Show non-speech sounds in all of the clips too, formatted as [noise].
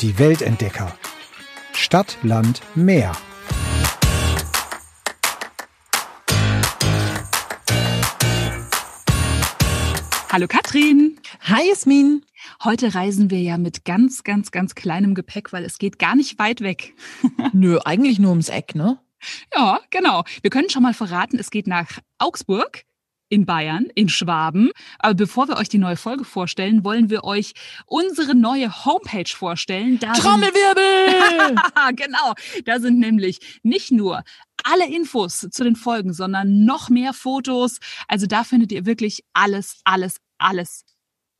Die Weltentdecker. Stadt, Land, Meer. Hallo Katrin. Hi Jasmin. Heute reisen wir ja mit ganz, ganz, ganz kleinem Gepäck, weil es geht gar nicht weit weg. [laughs] Nö, eigentlich nur ums Eck, ne? Ja, genau. Wir können schon mal verraten, es geht nach Augsburg in Bayern, in Schwaben. Aber bevor wir euch die neue Folge vorstellen, wollen wir euch unsere neue Homepage vorstellen. Da Trommelwirbel! [laughs] genau. Da sind nämlich nicht nur alle Infos zu den Folgen, sondern noch mehr Fotos. Also da findet ihr wirklich alles, alles, alles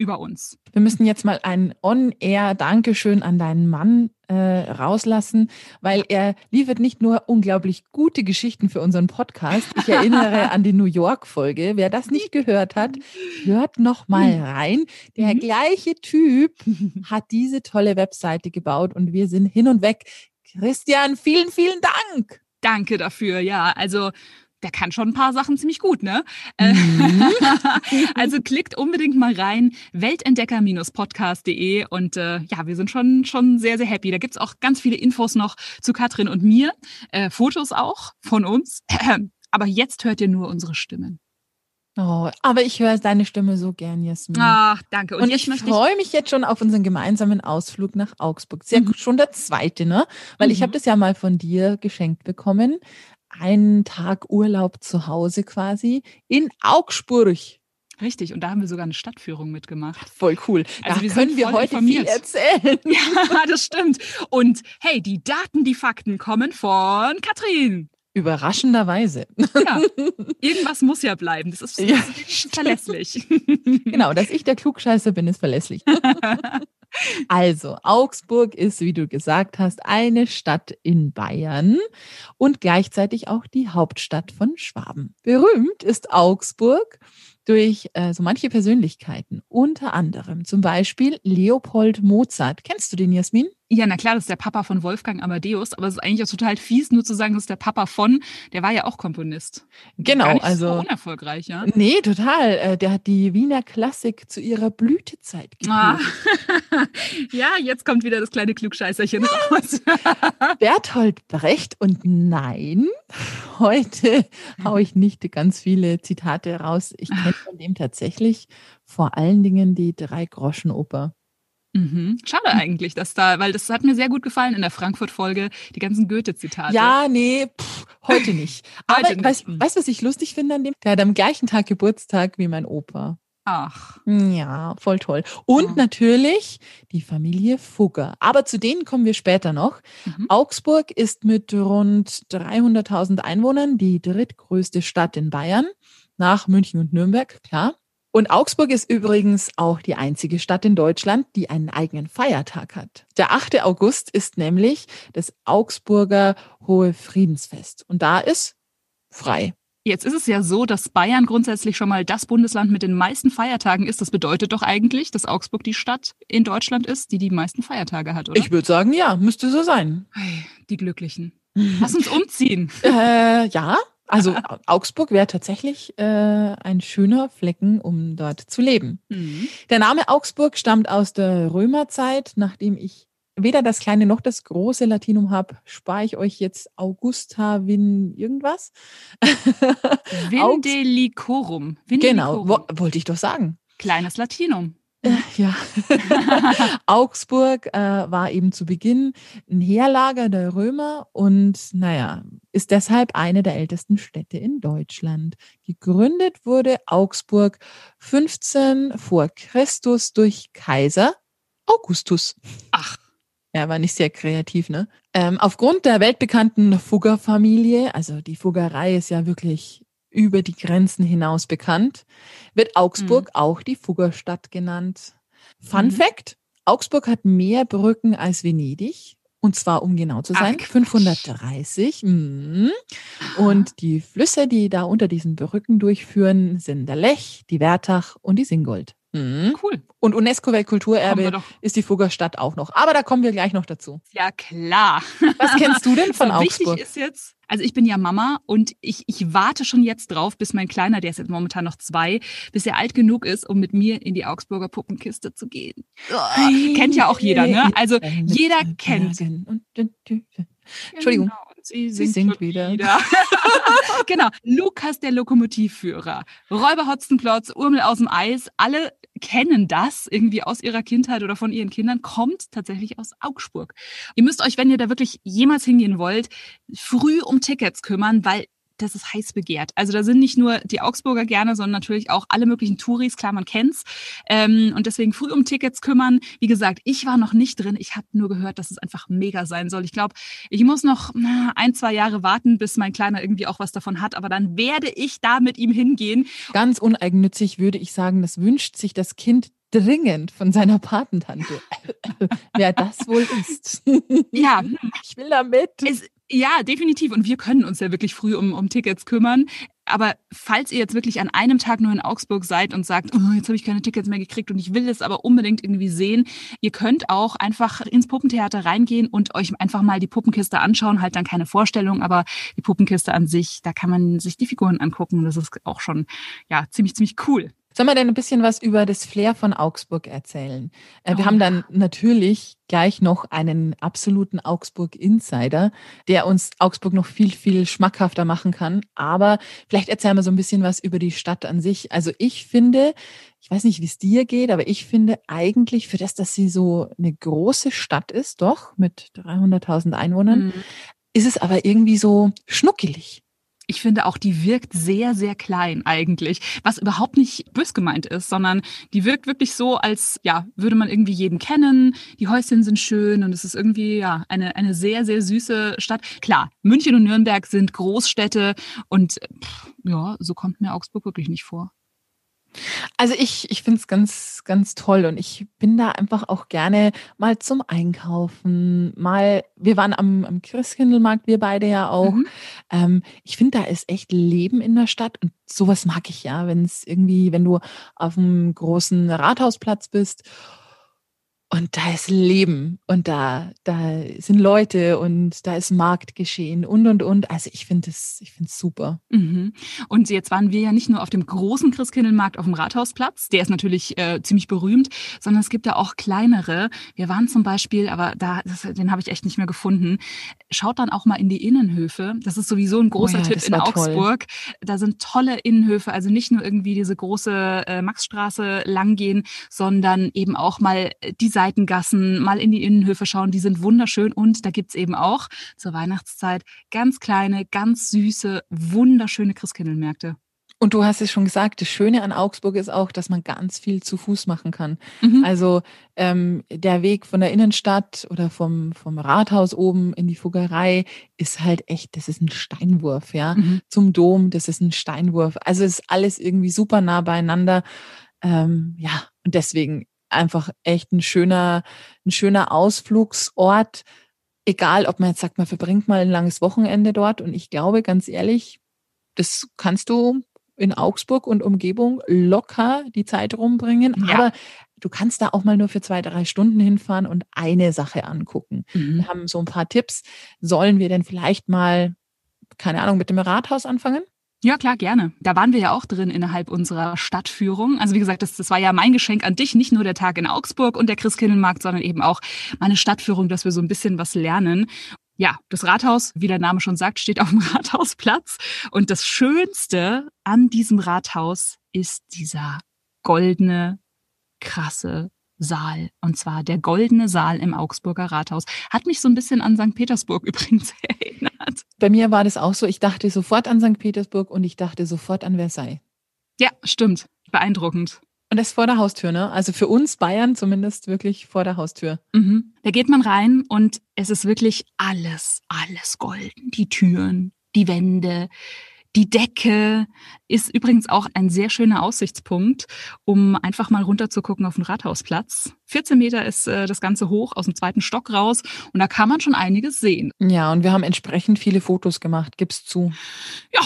über uns. Wir müssen jetzt mal ein On-Air-Dankeschön an deinen Mann äh, rauslassen, weil er liefert nicht nur unglaublich gute Geschichten für unseren Podcast. Ich erinnere [laughs] an die New York-Folge. Wer das nicht gehört hat, hört noch mal rein. Der mhm. gleiche Typ hat diese tolle Webseite gebaut und wir sind hin und weg. Christian, vielen, vielen Dank. Danke dafür. Ja, also der kann schon ein paar Sachen ziemlich gut, ne? Äh, mhm. [laughs] also klickt unbedingt mal rein, weltentdecker-podcast.de und äh, ja, wir sind schon, schon sehr, sehr happy. Da gibt's auch ganz viele Infos noch zu Katrin und mir, äh, Fotos auch von uns. [clears throat] Aber jetzt hört ihr nur unsere Stimmen. Oh, aber ich höre deine Stimme so gern, Jasmin. Ach, danke. Und, und ich freue mich jetzt schon auf unseren gemeinsamen Ausflug nach Augsburg. Ist ja mhm. schon der zweite, ne? Weil mhm. ich habe das ja mal von dir geschenkt bekommen einen Tag Urlaub zu Hause quasi in Augsburg. Richtig, und da haben wir sogar eine Stadtführung mitgemacht. Voll cool. Also da wir können wir heute informiert. viel erzählen. [laughs] Ja, das stimmt. Und hey, die Daten, die Fakten kommen von Katrin. Überraschenderweise. Ja, [laughs] irgendwas muss ja bleiben. Das ist, ja, ist verlässlich. Genau, dass ich der Klugscheißer bin, ist verlässlich. [laughs] Also, Augsburg ist, wie du gesagt hast, eine Stadt in Bayern und gleichzeitig auch die Hauptstadt von Schwaben. Berühmt ist Augsburg durch äh, so manche Persönlichkeiten, unter anderem zum Beispiel Leopold Mozart. Kennst du den, Jasmin? Ja, na klar, das ist der Papa von Wolfgang Amadeus, aber es ist eigentlich auch total fies, nur zu sagen, das ist der Papa von, der war ja auch Komponist. Genau, Gar nicht also. So unerfolgreich, ja. Nee, total. Äh, der hat die Wiener Klassik zu ihrer Blütezeit gespielt. Ah. [laughs] ja, jetzt kommt wieder das kleine Klugscheißerchen raus. [laughs] Berthold Brecht und nein, [laughs] heute haue ich nicht ganz viele Zitate raus. Ich kenne von dem tatsächlich vor allen Dingen die Drei-Groschen-Oper. Mhm. Schade eigentlich, dass da, weil das hat mir sehr gut gefallen in der Frankfurt-Folge, die ganzen Goethe-Zitate. Ja, nee, pff, heute nicht. [laughs] Aber heute weißt du, was ich lustig finde an dem? Der hat am gleichen Tag Geburtstag wie mein Opa. Ach. Ja, voll toll. Und oh. natürlich die Familie Fugger. Aber zu denen kommen wir später noch. Mhm. Augsburg ist mit rund 300.000 Einwohnern die drittgrößte Stadt in Bayern. Nach München und Nürnberg, klar. Und Augsburg ist übrigens auch die einzige Stadt in Deutschland, die einen eigenen Feiertag hat. Der 8. August ist nämlich das Augsburger Hohe Friedensfest. Und da ist frei. Jetzt ist es ja so, dass Bayern grundsätzlich schon mal das Bundesland mit den meisten Feiertagen ist. Das bedeutet doch eigentlich, dass Augsburg die Stadt in Deutschland ist, die die meisten Feiertage hat, oder? Ich würde sagen, ja, müsste so sein. Die Glücklichen. Lass uns umziehen. äh, ja, also Augsburg wäre tatsächlich äh, ein schöner Flecken, um dort zu leben. Mhm. Der Name Augsburg stammt aus der Römerzeit. Nachdem ich weder das kleine noch das große Latinum habe, spare ich euch jetzt Augusta Vin irgendwas. [laughs] Vindelicorum. Genau, wo, wollte ich doch sagen. Kleines Latinum. Äh, ja. [laughs] Augsburg äh, war eben zu Beginn ein Heerlager der Römer und naja, ist deshalb eine der ältesten Städte in Deutschland. Gegründet wurde Augsburg 15 vor Christus durch Kaiser Augustus. Ach. Er war nicht sehr kreativ, ne? Ähm, aufgrund der weltbekannten Fugger-Familie, also die Fuggerei ist ja wirklich über die Grenzen hinaus bekannt, wird Augsburg mhm. auch die Fuggerstadt genannt. Fun mhm. Fact: Augsburg hat mehr Brücken als Venedig. Und zwar, um genau zu sein, Ach, 530. Mhm. Und die Flüsse, die da unter diesen Brücken durchführen, sind der Lech, die Wertach und die Singold. Mhm. Cool. Und UNESCO-Weltkulturerbe ist die Fuggerstadt auch noch. Aber da kommen wir gleich noch dazu. Ja, klar. Was kennst du denn [laughs] von So, Augsburg? Wichtig ist jetzt, also ich bin ja Mama und ich, ich warte schon jetzt drauf, bis mein Kleiner, der ist jetzt momentan noch zwei, bis er alt genug ist, um mit mir in die Augsburger Puppenkiste zu gehen. Oh, kennt ja auch jeder, ne? Also jeder kennt. Entschuldigung. Genau, sie, Sie singt, singt schon wieder. [laughs] genau. Lukas, der Lokomotivführer. Räuber Hotzenplotz, Urmel aus dem Eis. Alle kennen das irgendwie aus ihrer Kindheit oder von ihren Kindern. Kommt tatsächlich aus Augsburg. Ihr müsst euch, wenn ihr da wirklich jemals hingehen wollt, früh um Tickets kümmern, weil das ist heiß begehrt. Also da sind nicht nur die Augsburger gerne, sondern natürlich auch alle möglichen Touris. Klar, man kennt's. Ähm, und deswegen früh um Tickets kümmern. Wie gesagt, ich war noch nicht drin. Ich habe nur gehört, dass es einfach mega sein soll. Ich glaube, ich muss noch ein, zwei Jahre warten, bis mein Kleiner irgendwie auch was davon hat. Aber dann werde ich da mit ihm hingehen. Ganz uneigennützig würde ich sagen, das wünscht sich das Kind dringend von seiner Patentante. [laughs] Wer das wohl ist. Ja, Ich will da mit. es, ja, definitiv. Und wir können uns ja wirklich früh um, um Tickets kümmern. Aber falls ihr jetzt wirklich an einem Tag nur in Augsburg seid und sagt, oh, jetzt habe ich keine Tickets mehr gekriegt und ich will es aber unbedingt irgendwie sehen, ihr könnt auch einfach ins Puppentheater reingehen und euch einfach mal die Puppenkiste anschauen. Halt dann keine Vorstellung, aber die Puppenkiste an sich, da kann man sich die Figuren angucken. Das ist auch schon ja ziemlich ziemlich cool. Sollen wir denn ein bisschen was über das Flair von Augsburg erzählen? Äh, wir Oh haben ja. dann natürlich gleich noch einen absoluten Augsburg-Insider, der uns Augsburg noch viel, viel schmackhafter machen kann. Aber vielleicht erzählen wir so ein bisschen was über die Stadt an sich. Also ich finde, ich weiß nicht, wie es dir geht, aber ich finde eigentlich für das, dass sie so eine große Stadt ist, doch mit 300.000 Einwohnern, Mhm. ist es aber irgendwie so schnuckelig. Ich finde auch, die wirkt sehr, sehr klein eigentlich, was überhaupt nicht bös gemeint ist, sondern die wirkt wirklich so, als ja, würde man irgendwie jeden kennen. Die Häuschen sind schön und es ist irgendwie ja eine, eine sehr, sehr süße Stadt. Klar, München und Nürnberg sind Großstädte und pff, ja, so kommt mir Augsburg wirklich nicht vor. Also ich, ich finde es ganz, ganz toll und ich bin da einfach auch gerne mal zum Einkaufen, mal, wir waren am, am Christkindlmarkt, wir beide ja auch. Mhm. Ähm, ich finde, da ist echt Leben in der Stadt und sowas mag ich ja, wenn es irgendwie, wenn du auf einem großen Rathausplatz bist und da ist Leben und da, da sind Leute und da ist Marktgeschehen und und und. Also ich finde es, ich finde es super. Mhm. Und jetzt waren wir ja nicht nur auf dem großen Christkindlmarkt auf dem Rathausplatz, der ist natürlich äh, ziemlich berühmt, sondern es gibt ja auch kleinere. Wir waren zum Beispiel, aber da, das, den habe ich echt nicht mehr gefunden. Schaut dann auch mal in die Innenhöfe. Das ist sowieso ein großer Oh ja, Tipp in war toll. Augsburg. Da sind tolle Innenhöfe, also nicht nur irgendwie diese große äh, Maxstraße langgehen, sondern eben auch mal die Seitengassen, mal in die Innenhöfe schauen. Die sind wunderschön und da gibt's eben auch zur Weihnachtszeit ganz kleine, ganz süße, wunderschöne Christkindlmärkte. Und du hast es schon gesagt, das Schöne an Augsburg ist auch, dass man ganz viel zu Fuß machen kann. Mhm. Also ähm, der Weg von der Innenstadt oder vom, vom Rathaus oben in die Fuggerei ist halt echt, das ist ein Steinwurf, ja. Mhm. Zum Dom, das ist ein Steinwurf. Also es ist alles irgendwie super nah beieinander. Ähm, ja, und deswegen einfach echt ein schöner, ein schöner Ausflugsort. Egal, ob man jetzt sagt, man verbringt mal ein langes Wochenende dort. Und ich glaube, ganz ehrlich, das kannst du in Augsburg und Umgebung locker die Zeit rumbringen. Ja. Aber du kannst da auch mal nur für zwei, drei Stunden hinfahren und eine Sache angucken. Mhm. Wir haben so ein paar Tipps. Sollen wir denn vielleicht mal, keine Ahnung, mit dem Rathaus anfangen? Ja, klar, gerne. Da waren wir ja auch drin innerhalb unserer Stadtführung. Also wie gesagt, das, das war ja mein Geschenk an dich, nicht nur der Tag in Augsburg und der Christkindlmarkt, sondern eben auch meine Stadtführung, dass wir so ein bisschen was lernen. Ja, das Rathaus, wie der Name schon sagt, steht auf dem [laughs] Rathausplatz. Und das Schönste an diesem Rathaus ist dieser goldene, krasse Saal. Und zwar der goldene Saal im Augsburger Rathaus. Hat mich so ein bisschen an St. Petersburg [laughs] übrigens erinnert. Bei mir war das auch so. Ich dachte sofort an St. Petersburg und ich dachte sofort an Versailles. Ja, stimmt. Beeindruckend. Und das vor der Haustür, ne? Also für uns Bayern zumindest wirklich vor der Haustür. Mhm. Da geht man rein und es ist wirklich alles, alles golden. Die Türen, die Wände, die Decke ist übrigens auch ein sehr schöner Aussichtspunkt, um einfach mal runter zu gucken auf den Rathausplatz. 14 Meter ist äh, das Ganze hoch aus dem zweiten Stock raus und da kann man schon einiges sehen. Ja, und wir haben entsprechend viele Fotos gemacht, gib's zu. Ja,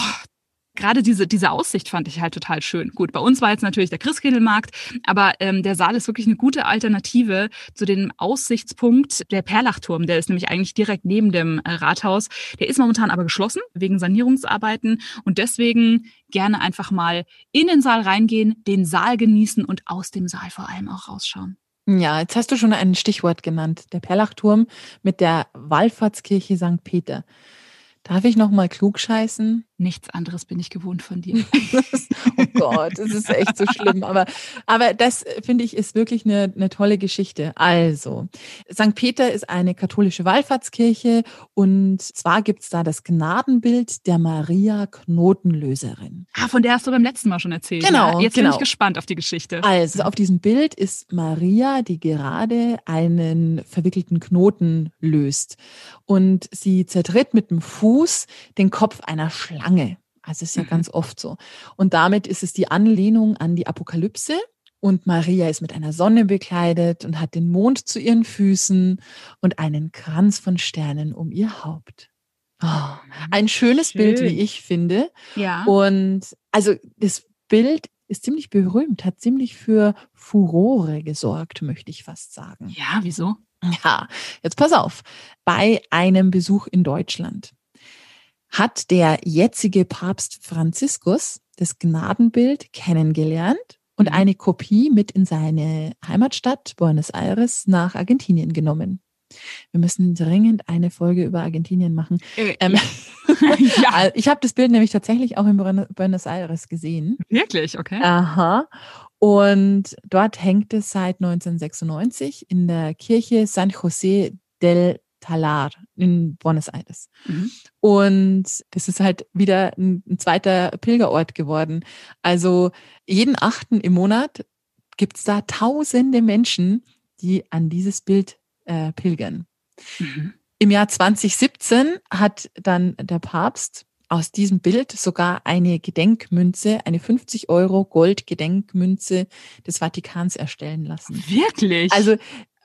gerade diese, diese Aussicht fand ich halt total schön. Gut, bei uns war jetzt natürlich der Christkindlmarkt, aber ähm, der Saal ist wirklich eine gute Alternative zu dem Aussichtspunkt der Perlachturm. Der ist nämlich eigentlich direkt neben dem äh, Rathaus. Der ist momentan aber geschlossen wegen Sanierungsarbeiten und deswegen gerne einfach mal in den Saal reingehen, den Saal genießen und aus dem Saal vor allem auch rausschauen. Ja, jetzt hast du schon ein Stichwort genannt, der Perlachturm mit der Wallfahrtskirche St. Peter. Darf ich noch mal klug scheißen? Nichts anderes bin ich gewohnt von dir. [laughs] oh Gott, das ist echt so schlimm. Aber, aber das, finde ich, ist wirklich eine, eine tolle Geschichte. Also, St. Peter ist eine katholische Wallfahrtskirche und zwar gibt's da das Gnadenbild der Maria Knotenlöserin. Ah, von der hast du beim letzten Mal schon erzählt. Genau. Ja? Jetzt genau. bin ich gespannt auf die Geschichte. Also, auf diesem Bild ist Maria, die gerade einen verwickelten Knoten löst. Und sie zertritt mit dem Fuß den Kopf einer Schlange. Schlange. Also ist ja mhm. ganz oft so. Und damit ist es die Anlehnung an die Apokalypse. Und Maria ist mit einer Sonne bekleidet und hat den Mond zu ihren Füßen und einen Kranz von Sternen um ihr Haupt. Oh, ein schönes Schön. Bild, wie ich finde. Ja. Und also das Bild ist ziemlich berühmt, hat ziemlich für Furore gesorgt, möchte ich fast sagen. Ja, wieso? Ja, jetzt pass auf. Bei einem Besuch in Deutschland hat der jetzige Papst Franziskus das Gnadenbild kennengelernt und mhm. eine Kopie mit in seine Heimatstadt Buenos Aires nach Argentinien genommen. Wir müssen dringend eine Folge über Argentinien machen. Äh, ähm, ja. [laughs] Ich habe das Bild nämlich tatsächlich auch in Buenos Aires gesehen. Wirklich, okay. Aha. Und dort hängt es seit 1996 in der Kirche San José del Talar in Buenos Aires. Mhm. Und das ist halt wieder ein, ein, zweiter Pilgerort geworden. Also jeden achten im Monat gibt es da tausende Menschen, die an dieses Bild äh, pilgern. Mhm. Im Jahr 2017 hat dann der Papst aus diesem Bild sogar eine Gedenkmünze, eine 50 Euro Gold-Gedenkmünze des Vatikans erstellen lassen. Wirklich? Also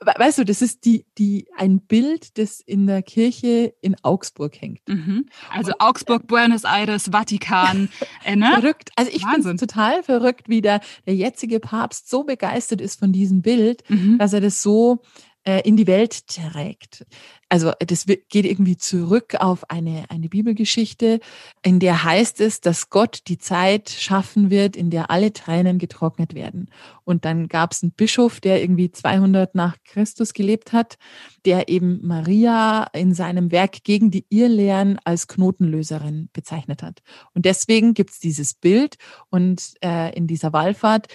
weißt du, das ist die, die, ein Bild, das in der Kirche in Augsburg hängt. Mhm. Also und, Augsburg, Buenos Aires, Vatikan. [laughs] Äh, ne? Verrückt. Also ich es total verrückt, wie der, der jetzige Papst so begeistert ist von diesem Bild, mhm. dass er das so äh, in die Welt trägt. Also das geht irgendwie zurück auf eine, eine Bibelgeschichte, in der heißt es, dass Gott die Zeit schaffen wird, in der alle Tränen getrocknet werden. Und dann gab es einen Bischof, der irgendwie 200 nach Christus gelebt hat, der eben Maria in seinem Werk gegen die Irrlehren als Knotenlöserin bezeichnet hat. Und deswegen gibt es dieses Bild und äh, in dieser Wallfahrt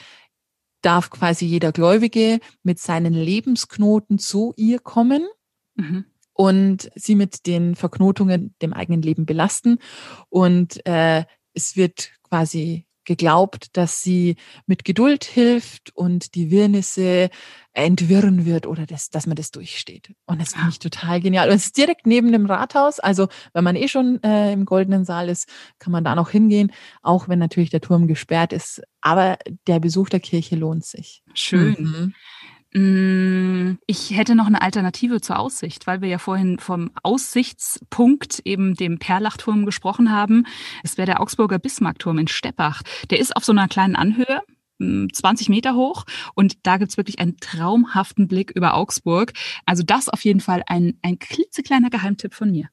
darf quasi jeder Gläubige mit seinen Lebensknoten zu ihr kommen. Mhm und sie mit den Verknotungen dem eigenen Leben belasten. Und äh, es wird quasi geglaubt, dass sie mit Geduld hilft und die Wirrnisse entwirren wird oder das, dass man das durchsteht. Und das finde ich total genial. Und es ist direkt neben dem Rathaus. Also wenn man eh schon äh, im Goldenen Saal ist, kann man da noch hingehen, auch wenn natürlich der Turm gesperrt ist. Aber der Besuch der Kirche lohnt sich. Schön. Mhm. Mm, ich hätte noch eine Alternative zur Aussicht, weil wir ja vorhin vom Aussichtspunkt, eben dem Perlachturm gesprochen haben. Es wäre der Augsburger Bismarckturm in Steppach. Der ist auf so einer kleinen Anhöhe. 20 mm, Meter hoch und da gibt's wirklich einen traumhaften Blick über Augsburg. Also das auf jeden Fall ein, ein klitzekleiner Geheimtipp von mir.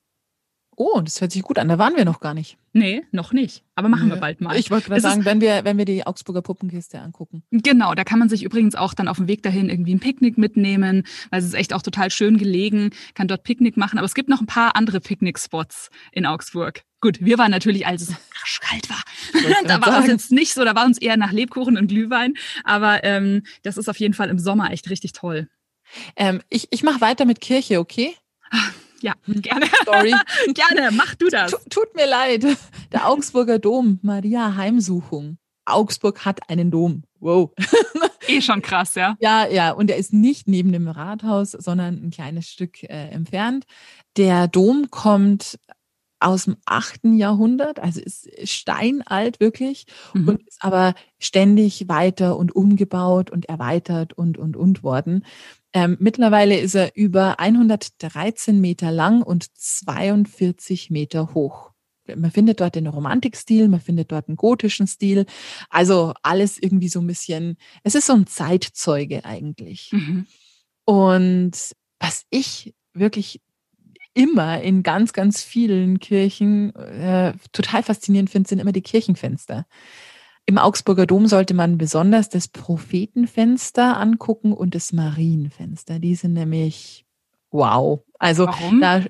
Oh, das hört sich gut an. Da waren wir noch gar nicht. Nee, noch nicht. Aber machen nee. wir bald mal. Ich wollte gerade sagen, wenn wir, wenn wir die Augsburger Puppenkiste angucken. Genau, da kann man sich übrigens auch dann auf dem Weg dahin irgendwie ein Picknick mitnehmen, weil es ist echt auch total schön gelegen, kann dort Picknick machen. Aber es gibt noch ein paar andere Picknickspots in Augsburg. Gut, wir waren natürlich, als es arschkalt war. [laughs] da war es jetzt nicht so, da war uns eher nach Lebkuchen und Glühwein. Aber ähm, das ist auf jeden Fall im Sommer echt richtig toll. Ähm, ich ich mache weiter mit Kirche, okay? Ja, gerne. Sorry. [laughs] gerne, mach du das. Tut, tut mir leid. Der Augsburger Dom, Maria Heimsuchung. Augsburg hat einen Dom. Wow. [laughs] eh schon krass, ja. Ja, ja. Und er ist nicht neben dem Rathaus, sondern ein kleines Stück äh, entfernt. Der Dom kommt aus dem achten Jahrhundert, also ist steinalt wirklich mhm. und ist aber ständig weiter und umgebaut und erweitert und und und worden. Ähm, mittlerweile ist er über 113 Meter lang und 42 Meter hoch. man findet dort den Romantikstil, man findet dort einen gotischen Stil. Also alles irgendwie so ein bisschen, es ist so ein Zeitzeuge eigentlich. Mhm. Und was ich wirklich immer in ganz, ganz vielen Kirchen äh, total faszinierend finde, sind immer die Kirchenfenster. Im Augsburger Dom sollte man besonders das Prophetenfenster angucken und das Marienfenster. Die sind nämlich wow. Also da,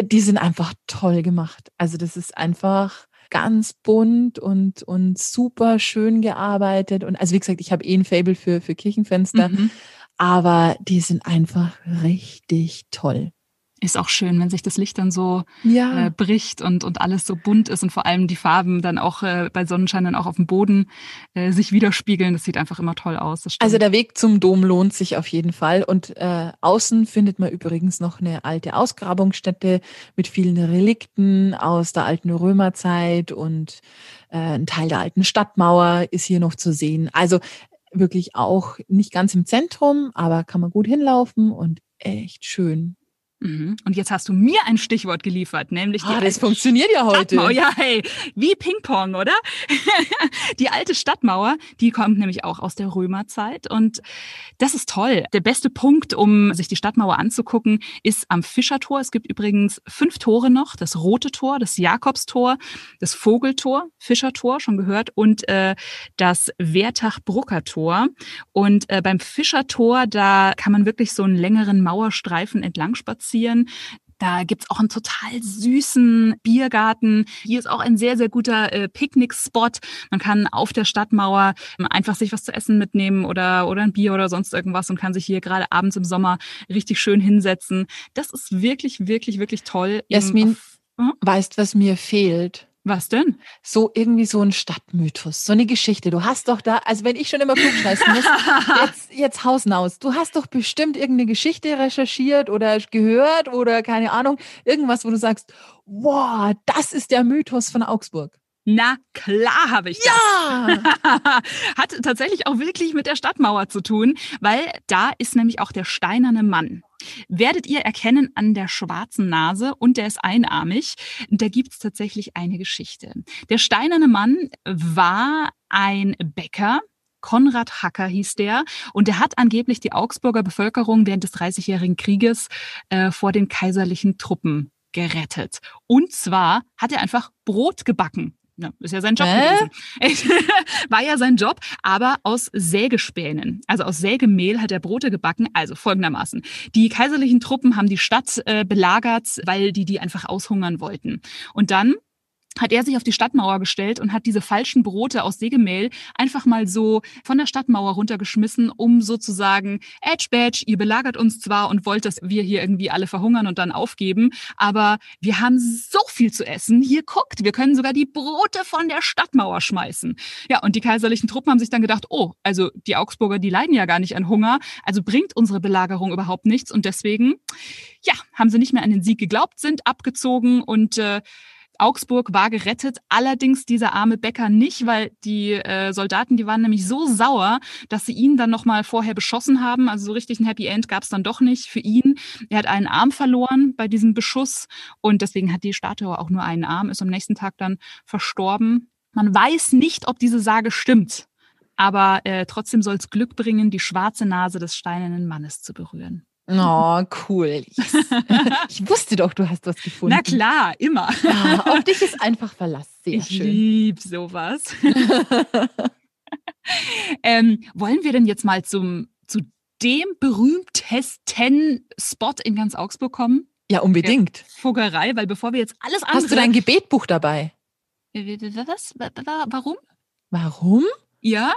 die sind einfach toll gemacht. Also das ist einfach ganz bunt und, und super schön gearbeitet. Und also wie gesagt, ich habe eh ein Fable für, für Kirchenfenster, mhm. aber die sind einfach richtig toll. Ist auch schön, wenn sich das Licht dann so ja. äh, bricht und, und alles so bunt ist und vor allem die Farben dann auch äh, bei Sonnenschein dann auch auf dem Boden äh, sich widerspiegeln. Das sieht einfach immer toll aus. Also der Weg zum Dom lohnt sich auf jeden Fall. Und äh, außen findet man übrigens noch eine alte Ausgrabungsstätte mit vielen Relikten aus der alten Römerzeit und äh, ein Teil der alten Stadtmauer ist hier noch zu sehen. Also wirklich auch nicht ganz im Zentrum, aber kann man gut hinlaufen und echt schön. Mhm. Und jetzt hast du mir ein Stichwort geliefert, nämlich ah, die das funktioniert ja heute. Stadtmauer. Ja, hey, wie Ping-Pong, oder? [laughs] die alte Stadtmauer, die kommt nämlich auch aus der Römerzeit und das ist toll. Der beste Punkt, um sich die Stadtmauer anzugucken, ist am Fischertor. Es gibt übrigens fünf Tore noch: das Rote Tor, das Jakobstor, das Vogeltor, Fischertor, schon gehört, und äh, das Wertach-Brucker Tor. Und äh, beim Fischertor, da kann man wirklich so einen längeren Mauerstreifen entlang spazieren spazieren. Da gibt's auch einen total süßen Biergarten. Hier ist auch ein sehr, sehr guter äh, Picknick-Spot. Man kann auf der Stadtmauer ähm, einfach sich was zu essen mitnehmen oder, oder ein Bier oder sonst irgendwas und kann sich hier gerade abends im Sommer richtig schön hinsetzen. Das ist wirklich, wirklich, wirklich toll. Jasmin, auf, hm? weißt, was mir fehlt? Was denn? So irgendwie so ein Stadtmythos, so eine Geschichte. Du hast doch da, also wenn ich schon immer klugscheißen muss, [laughs] jetzt, jetzt Hausnaus. Du hast doch bestimmt irgendeine Geschichte recherchiert oder gehört oder keine Ahnung, irgendwas, wo du sagst, wow, das ist der Mythos von Augsburg. Na klar habe ich das. Ja! [laughs] Hat tatsächlich auch wirklich mit der Stadtmauer zu tun, weil da ist nämlich auch der steinerne Mann. Werdet ihr erkennen an der schwarzen Nase und der ist einarmig. Da gibt es tatsächlich eine Geschichte. Der steinerne Mann war ein Bäcker, Konrad Hacker hieß der. Und der hat angeblich die Augsburger Bevölkerung während des Dreißigjährigen Krieges äh, vor den kaiserlichen Truppen gerettet. Und zwar hat er einfach Brot gebacken. Ja, ist ja sein Job äh? gewesen. [laughs] War ja sein Job, aber aus Sägespänen, also aus Sägemehl hat er Brote gebacken. Also folgendermaßen. Die kaiserlichen Truppen haben die Stadt äh, belagert, weil die die einfach aushungern wollten. Und dann hat er sich auf die Stadtmauer gestellt und hat diese falschen Brote aus Sägemehl einfach mal so von der Stadtmauer runtergeschmissen, um sozusagen, Edge Badge, ihr belagert uns zwar und wollt, dass wir hier irgendwie alle verhungern und dann aufgeben, aber wir haben so viel zu essen. Hier guckt, wir können sogar die Brote von der Stadtmauer schmeißen. Ja, und die kaiserlichen Truppen haben sich dann gedacht, oh, also die Augsburger, die leiden ja gar nicht an Hunger, also bringt unsere Belagerung überhaupt nichts und deswegen, ja, haben sie nicht mehr an den Sieg geglaubt, sind abgezogen und äh, Augsburg war gerettet, allerdings dieser arme Bäcker nicht, weil die äh, Soldaten, die waren nämlich so sauer, dass sie ihn dann nochmal vorher beschossen haben. Also so richtig ein Happy End gab es dann doch nicht für ihn. Er hat einen Arm verloren bei diesem Beschuss und deswegen hat die Statue auch nur einen Arm, ist am nächsten Tag dann verstorben. Man weiß nicht, ob diese Sage stimmt, aber äh, trotzdem soll es Glück bringen, die schwarze Nase des steinernen Mannes zu berühren. Oh, cool. Yes. [laughs] Ich wusste doch, du hast was gefunden. Na klar, immer. Ja, auf dich ist einfach Verlass. Sehr ich schön. lieb sowas. [laughs] ähm, wollen wir denn jetzt mal zum, zu dem berühmtesten Spot in ganz Augsburg kommen? Ja, unbedingt. Fuggerei, weil bevor wir jetzt alles andere... Hast du dein Gebetbuch dabei? Was? Warum? Warum? Ja.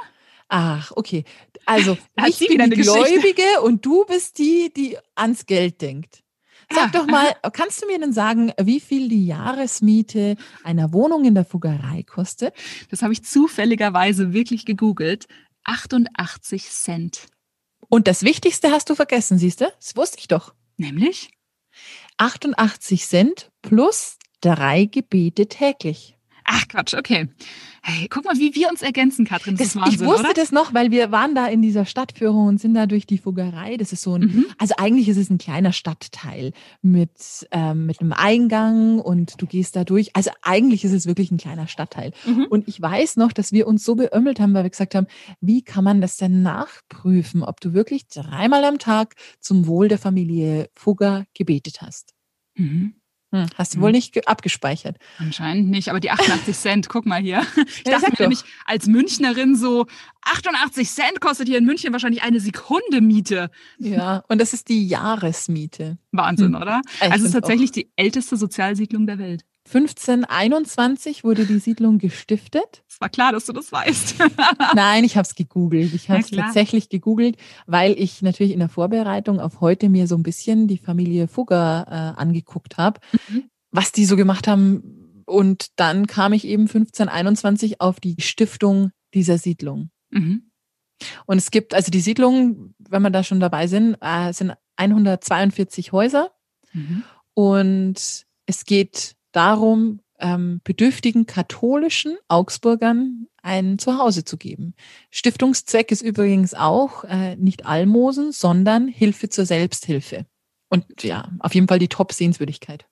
Ach, okay. Also, [laughs] ich bin die Gläubige und du bist die, die ans Geld denkt. Sag ja. doch mal, [laughs] kannst du mir denn sagen, wie viel die Jahresmiete einer Wohnung in der Fuggerei kostet? Das habe ich zufälligerweise wirklich gegoogelt. 88 Cent. Und das Wichtigste hast du vergessen, siehst du? Das wusste ich doch. Nämlich? 88 Cent plus drei Gebete täglich. Ach Quatsch, okay. Hey, guck mal, wie wir uns ergänzen, Katrin. Das, das ist Wahnsinn, Ich wusste oder? das noch, weil wir waren da in dieser Stadtführung und sind da durch die Fuggerei. Das ist so ein, mhm. also eigentlich ist es ein kleiner Stadtteil mit, ähm, mit einem Eingang und du gehst da durch. Also eigentlich ist es wirklich ein kleiner Stadtteil. Mhm. Und ich weiß noch, dass wir uns so beömmelt haben, weil wir gesagt haben, wie kann man das denn nachprüfen, ob du wirklich dreimal am Tag zum Wohl der Familie Fugger gebetet hast. Mhm. Hm, hast du wohl hm. nicht abgespeichert? Anscheinend nicht, aber die 88 Cent, guck mal hier. [laughs] Ich ja, dachte mir nämlich als Münchnerin so, 88 Cent kostet hier in München wahrscheinlich eine Sekunde Miete. Ja, und das ist die Jahresmiete. Wahnsinn, hm. oder? Ich also es ist tatsächlich auch. die älteste Sozialsiedlung der Welt. 1521 wurde die Siedlung gestiftet. Es war klar, dass du das weißt. [laughs] Nein, ich habe es gegoogelt. Ich habe es tatsächlich gegoogelt, weil ich natürlich in der Vorbereitung auf heute mir so ein bisschen die Familie Fugger äh, angeguckt habe, mhm. was die so gemacht haben. Und dann kam ich eben 1521 auf die Stiftung dieser Siedlung. Mhm. Und es gibt, also die Siedlung, wenn wir da schon dabei sind, äh, sind 142 Häuser. Mhm. Und es geht darum, ähm, bedürftigen katholischen Augsburgern ein Zuhause zu geben. Stiftungszweck ist übrigens auch äh, nicht Almosen, sondern Hilfe zur Selbsthilfe. Und ja, auf jeden Fall die Top-Sehenswürdigkeit.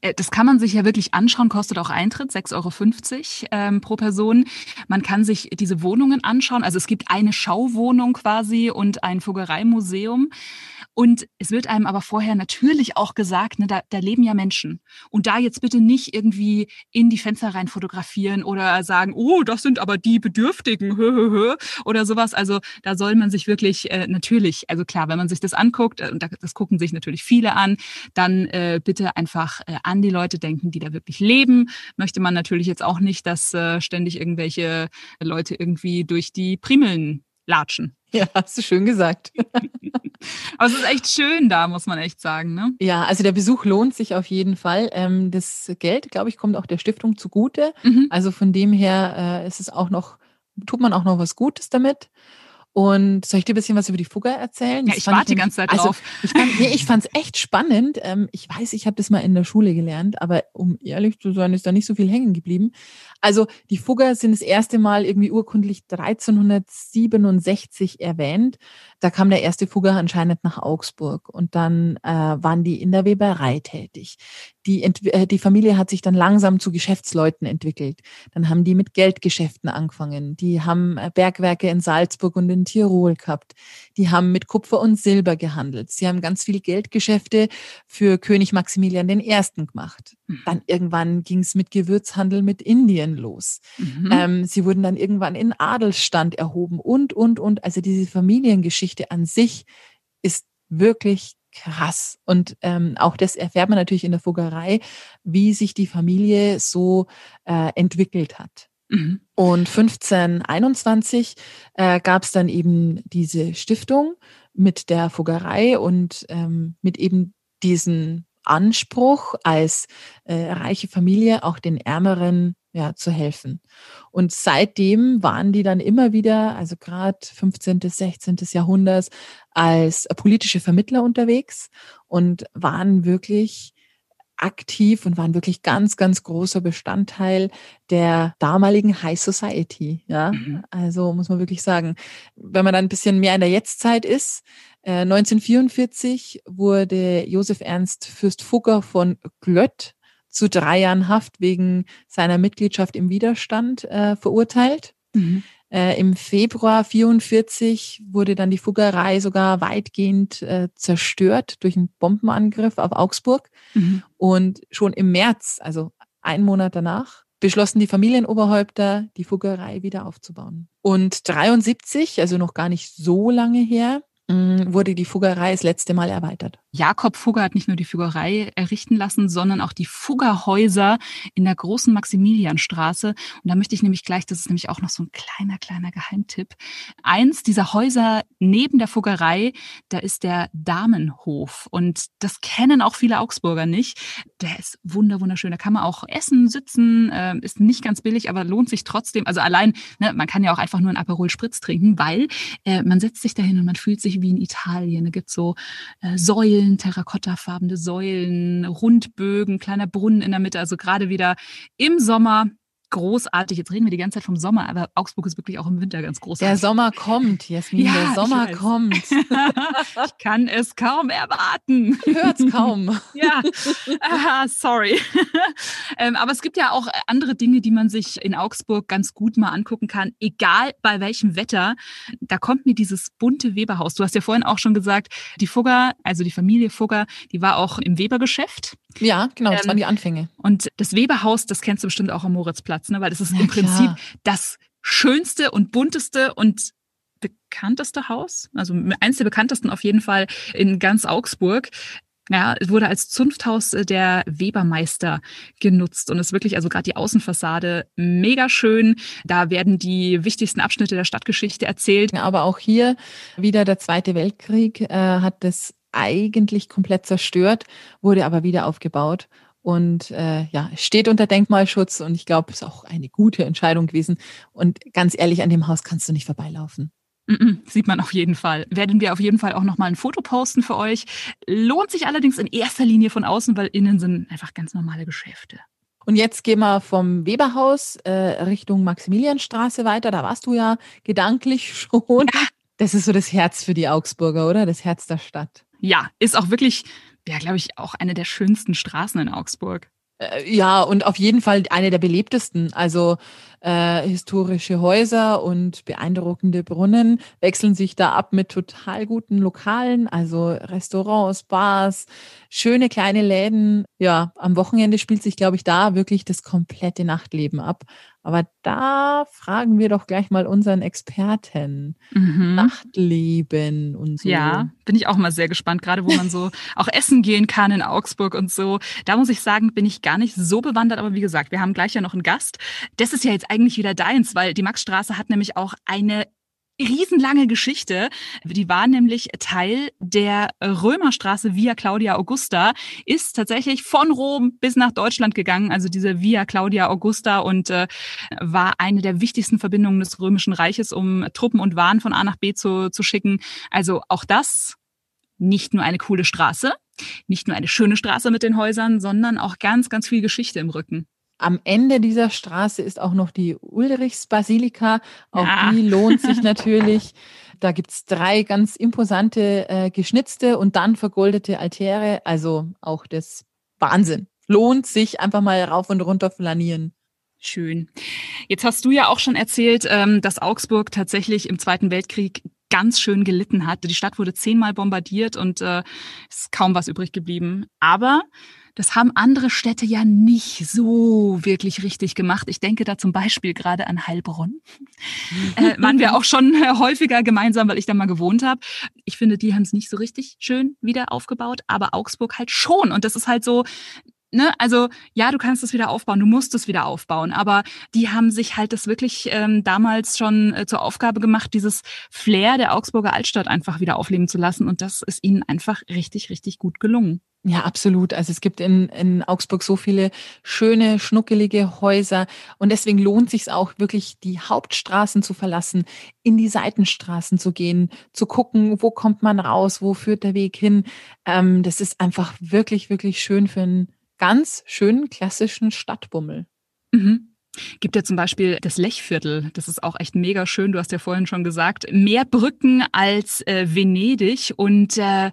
Äh, das kann man sich ja wirklich anschauen, kostet auch Eintritt, 6,50 Euro ähm, pro Person. Man kann sich diese Wohnungen anschauen. Also es gibt eine Schauwohnung quasi und ein Fuggereimuseum. Und es wird einem aber vorher natürlich auch gesagt, ne, da, da leben ja Menschen. Und da jetzt bitte nicht irgendwie in die Fenster rein fotografieren oder sagen, oh, das sind aber die Bedürftigen, hö, hö, hö, oder sowas. Also da soll man sich wirklich äh, natürlich, also klar, wenn man sich das anguckt, äh, und das gucken sich natürlich viele an, dann äh, bitte einfach äh, an die Leute denken, die da wirklich leben. Möchte man natürlich jetzt auch nicht, dass äh, ständig irgendwelche Leute irgendwie durch die Primeln latschen. [laughs] Ja, hast du schön gesagt. [laughs] Aber es ist echt schön da, muss man echt sagen. Ne? Ja, also der Besuch lohnt sich auf jeden Fall. Ähm, das Geld, glaube ich, kommt auch der Stiftung zugute. Mhm. Also von dem her äh, ist es auch noch, tut man auch noch was Gutes damit. Und soll ich dir ein bisschen was über die Fugger erzählen? Ja, ich warte die ganze Zeit also, drauf. Ich fand nee, ich fand's echt spannend. Ähm, ich weiß, ich habe das mal in der Schule gelernt, aber um ehrlich zu sein, ist da nicht so viel hängen geblieben. Also die Fugger sind das erste Mal irgendwie urkundlich 1367 erwähnt. Da kam der erste Fugger anscheinend nach Augsburg und dann äh, waren die in der Weberei tätig. Die, äh, die Familie hat sich dann langsam zu Geschäftsleuten entwickelt. Dann haben die mit Geldgeschäften angefangen. Die haben äh, Bergwerke in Salzburg und in Tirol gehabt. Die haben mit Kupfer und Silber gehandelt. Sie haben ganz viele Geldgeschäfte für König Maximilian I. gemacht. Mhm. Dann irgendwann ging es mit Gewürzhandel mit Indien los. Mhm. Ähm, sie wurden dann irgendwann in Adelsstand erhoben und, und, und. Also diese Familiengeschichte an sich ist wirklich krass. Und ähm, auch das erfährt man natürlich in der Fuggerei, wie sich die Familie so äh, entwickelt hat. Mhm. Und 1521 äh, gab es dann eben diese Stiftung mit der Fuggerei und ähm, mit eben diesen Anspruch als äh, reiche Familie auch den Ärmeren ja, zu helfen. Und seitdem waren die dann immer wieder, also gerade 15., 16. Jahrhundert, als politische Vermittler unterwegs und waren wirklich aktiv und waren wirklich ganz, ganz großer Bestandteil der damaligen High Society. Ja, mhm. also muss man wirklich sagen, wenn man dann ein bisschen mehr in der Jetztzeit ist, äh, 1944 wurde Josef Ernst Fürst Fugger von Glött zu drei Jahren Haft wegen seiner Mitgliedschaft im Widerstand äh, verurteilt. Mhm. Äh, Im Februar 44 wurde dann die Fuggerei sogar weitgehend äh, zerstört durch einen Bombenangriff auf Augsburg. Mhm. Und schon im März, also einen Monat danach, beschlossen die Familienoberhäupter, die Fuggerei wieder aufzubauen. Und 73, also noch gar nicht so lange her, Mm, wurde die Fuggerei das letzte Mal erweitert. Jakob Fugger hat nicht nur die Fuggerei errichten lassen, sondern auch die Fuggerhäuser in der großen Maximilianstraße. Und da möchte ich nämlich gleich, das ist nämlich auch noch so ein kleiner, kleiner Geheimtipp. Eins dieser Häuser neben der Fuggerei, da ist der Damenhof. Und das kennen auch viele Augsburger nicht. Der ist wunder, wunderschön. Da kann man auch essen, sitzen, äh, ist nicht ganz billig, aber lohnt sich trotzdem. Also allein, ne, man kann ja auch einfach nur ein Aperol Spritz trinken, weil äh, man setzt sich dahin und man fühlt sich wie in Italien. Da gibt es so äh, Säulen, terrakottafarbene Säulen, Rundbögen, kleiner Brunnen in der Mitte. Also gerade wieder im Sommer großartig. Jetzt reden wir die ganze Zeit vom Sommer, aber Augsburg ist wirklich auch im Winter ganz großartig. Der Sommer kommt, Jasmin, ja, der Sommer kommt. [laughs] ich kann es kaum erwarten. Hört's kaum. [laughs] ja, Aha, sorry. [laughs] ähm, aber es gibt ja auch andere Dinge, die man sich in Augsburg ganz gut mal angucken kann, egal bei welchem Wetter. Da kommt mir dieses bunte Weberhaus. Du hast ja vorhin auch schon gesagt, die Fugger, also die Familie Fugger, die war auch im Webergeschäft. Ja, genau, das ähm, waren die Anfänge. Und das Weberhaus, das kennst du bestimmt auch am Moritzplatz, ne? weil das ist ja, im Prinzip klar. das schönste und bunteste und bekannteste Haus, also eins der bekanntesten auf jeden Fall in ganz Augsburg. Ja, es wurde als Zunfthaus der Webermeister genutzt und ist wirklich, also gerade die Außenfassade, mega schön. Da werden die wichtigsten Abschnitte der Stadtgeschichte erzählt. Aber auch hier wieder der Zweite Weltkrieg äh, hat das eigentlich komplett zerstört, wurde aber wieder aufgebaut und äh, ja, steht unter Denkmalschutz und ich glaube, es ist auch eine gute Entscheidung gewesen. Und ganz ehrlich, an dem Haus kannst du nicht vorbeilaufen. Mm -mm, sieht man auf jeden Fall. Werden wir auf jeden Fall auch nochmal ein Foto posten für euch. Lohnt sich allerdings in erster Linie von außen, weil innen sind einfach ganz normale Geschäfte. Und jetzt gehen wir vom Weberhaus äh, Richtung Maximilianstraße weiter. Da warst du ja gedanklich [laughs] schon. Ja. Das ist so das Herz für die Augsburger, oder? Das Herz der Stadt. Ja, ist auch wirklich ja, glaube ich, auch eine der schönsten Straßen in Augsburg. Äh, ja, und auf jeden Fall eine der belebtesten. Also äh, historische Häuser und beeindruckende Brunnen wechseln sich da ab mit total guten Lokalen, also Restaurants, Bars, schöne kleine Läden. Ja, am Wochenende spielt sich, glaube ich, da wirklich das komplette Nachtleben ab. Aber da fragen wir doch gleich mal unseren Experten. Mhm. Nachtleben und so. Ja, bin ich auch mal sehr gespannt, gerade wo man so [laughs] auch essen gehen kann in Augsburg und so. Da muss ich sagen, bin ich gar nicht so bewandert, aber wie gesagt, wir haben gleich ja noch einen Gast. Das ist ja jetzt eigentlich wieder deins, weil die Maxstraße hat nämlich auch eine riesenlange Geschichte. Die war nämlich Teil der Römerstraße Via Claudia Augusta, ist tatsächlich von Rom bis nach Deutschland gegangen, also diese Via Claudia Augusta und äh, war eine der wichtigsten Verbindungen des Römischen Reiches, um Truppen und Waren von A nach B zu, zu schicken. Also auch das nicht nur eine coole Straße, nicht nur eine schöne Straße mit den Häusern, sondern auch ganz, ganz viel Geschichte im Rücken. Am Ende dieser Straße ist auch noch die Ulrichsbasilika. Auch ja. die lohnt sich [laughs] natürlich. Da gibt es drei ganz imposante äh, geschnitzte und dann vergoldete Altäre. Also auch das Wahnsinn. Lohnt sich einfach mal rauf und runter flanieren. Schön. Jetzt hast du ja auch schon erzählt, ähm, dass Augsburg tatsächlich im Zweiten Weltkrieg ganz schön gelitten hat. Die Stadt wurde zehnmal bombardiert und äh, ist kaum was übrig geblieben. Aber das haben andere Städte ja nicht so wirklich richtig gemacht. Ich denke da zum Beispiel gerade an Heilbronn. [laughs] äh, waren wir auch schon äh, häufiger gemeinsam, weil ich da mal gewohnt habe. Ich finde, die haben es nicht so richtig schön wieder aufgebaut, aber Augsburg halt schon. Und das ist halt so, Ne, also ja, du kannst es wieder aufbauen, du musst es wieder aufbauen, aber die haben sich halt das wirklich ähm, damals schon äh, zur Aufgabe gemacht, dieses Flair der Augsburger Altstadt einfach wieder aufleben zu lassen und das ist ihnen einfach richtig, richtig gut gelungen. Ja, absolut. Also es gibt in, in Augsburg so viele schöne, schnuckelige Häuser und deswegen lohnt sich auch wirklich, die Hauptstraßen zu verlassen, in die Seitenstraßen zu gehen, zu gucken, wo kommt man raus, wo führt der Weg hin. Ähm, das ist einfach wirklich, wirklich schön für einen ganz schönen klassischen Stadtbummel. Mhm. Gibt ja zum Beispiel das Lechviertel. Das ist auch echt mega schön. Du hast ja vorhin schon gesagt, mehr Brücken als äh, Venedig. Und äh,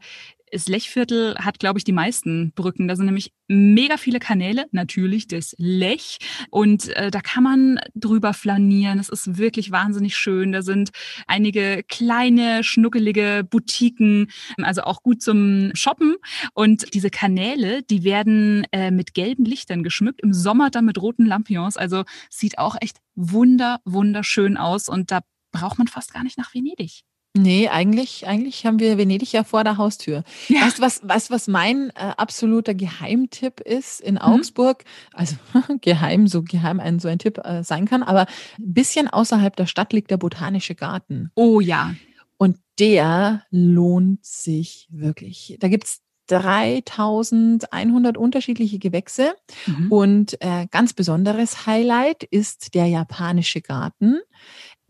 das Lechviertel hat, glaube ich, die meisten Brücken. Da sind nämlich mega viele Kanäle, natürlich das Lech. Und äh, da kann man drüber flanieren. Es ist wirklich wahnsinnig schön. Da sind einige kleine, schnuckelige Boutiquen, also auch gut zum Shoppen. Und diese Kanäle, die werden äh, mit gelben Lichtern geschmückt, im Sommer dann mit roten Lampions. Also sieht auch echt wunder, wunderschön aus. Und da braucht man fast gar nicht nach Venedig. Nee, eigentlich, eigentlich haben wir Venedig ja vor der Haustür. Ja. Weißt du, was, weißt, was mein äh, absoluter Geheimtipp ist in mhm. Augsburg? Also [laughs] geheim, so geheim ein so ein Tipp äh, sein kann, aber ein bisschen außerhalb der Stadt liegt der Botanische Garten. Oh ja. Und der lohnt sich wirklich. Da gibt's 3100 unterschiedliche Gewächse. Mhm. Und äh, ganz besonderes Highlight ist der japanische Garten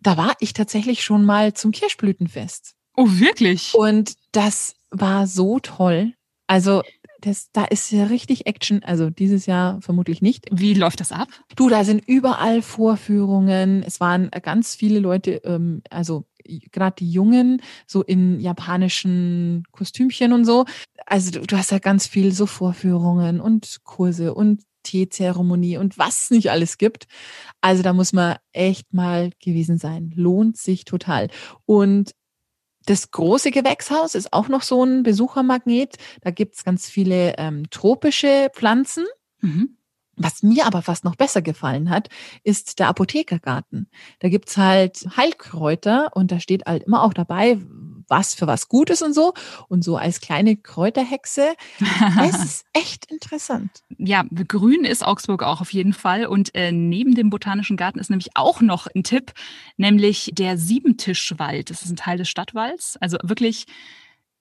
da war ich tatsächlich schon mal zum Kirschblütenfest. Oh, wirklich? Und das war so toll. Also das, da ist ja richtig Action. Also dieses Jahr vermutlich nicht. Wie läuft das ab? Du, da sind überall Vorführungen. Es waren ganz viele Leute, ähm, also gerade die Jungen, so in japanischen Kostümchen und so. Also du, du hast ja ganz viel so Vorführungen und Kurse und Teezeremonie und was nicht alles gibt. Also da muss man echt mal gewesen sein. Lohnt sich total. Und das große Gewächshaus ist auch noch so ein Besuchermagnet. Da gibt's ganz viele ähm, tropische Pflanzen. Mhm. Was mir aber fast noch besser gefallen hat, ist der Apothekergarten. Da gibt's halt Heilkräuter und da steht halt immer auch dabei, was für was Gutes und so. Und so als kleine Kräuterhexe. Es [laughs] ist echt interessant. Ja, grün ist Augsburg auch auf jeden Fall. Und äh, neben dem Botanischen Garten ist nämlich auch noch ein Tipp, nämlich der Siebentischwald. Das ist ein Teil des Stadtwalds. Also wirklich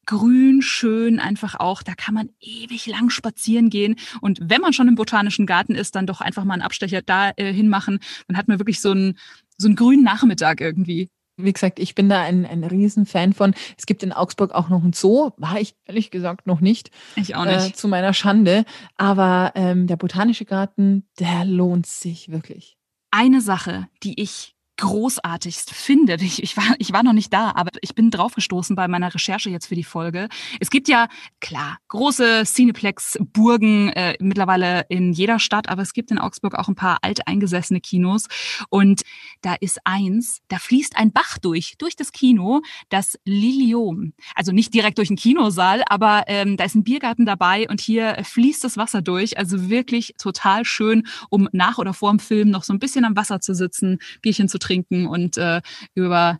grün, schön, einfach auch. Da kann man ewig lang spazieren gehen. Und wenn man schon im Botanischen Garten ist, dann doch einfach mal einen Abstecher da äh, hinmachen. Dann hat man wirklich so einen, so einen grünen Nachmittag irgendwie. Wie gesagt, ich bin da ein, ein Riesenfan von. Es gibt in Augsburg auch noch ein Zoo. War ich ehrlich gesagt noch nicht. Ich auch nicht. Äh, zu meiner Schande. Aber ähm, der Botanische Garten, der lohnt sich wirklich. Eine Sache, die ich großartigst finde. Ich, ich, war, ich war noch nicht da, aber ich bin draufgestoßen bei meiner Recherche jetzt für die Folge. Es gibt ja, klar, große Cineplex-Burgen äh, mittlerweile in jeder Stadt, aber es gibt in Augsburg auch ein paar alteingesessene Kinos. Und da ist eins, da fließt ein Bach durch, durch das Kino, das Lilium. Also nicht direkt durch den Kinosaal, aber ähm, da ist ein Biergarten dabei und hier fließt das Wasser durch. Also wirklich total schön, um nach oder vor dem Film noch so ein bisschen am Wasser zu sitzen, Bierchen zu trinken trinken und äh, über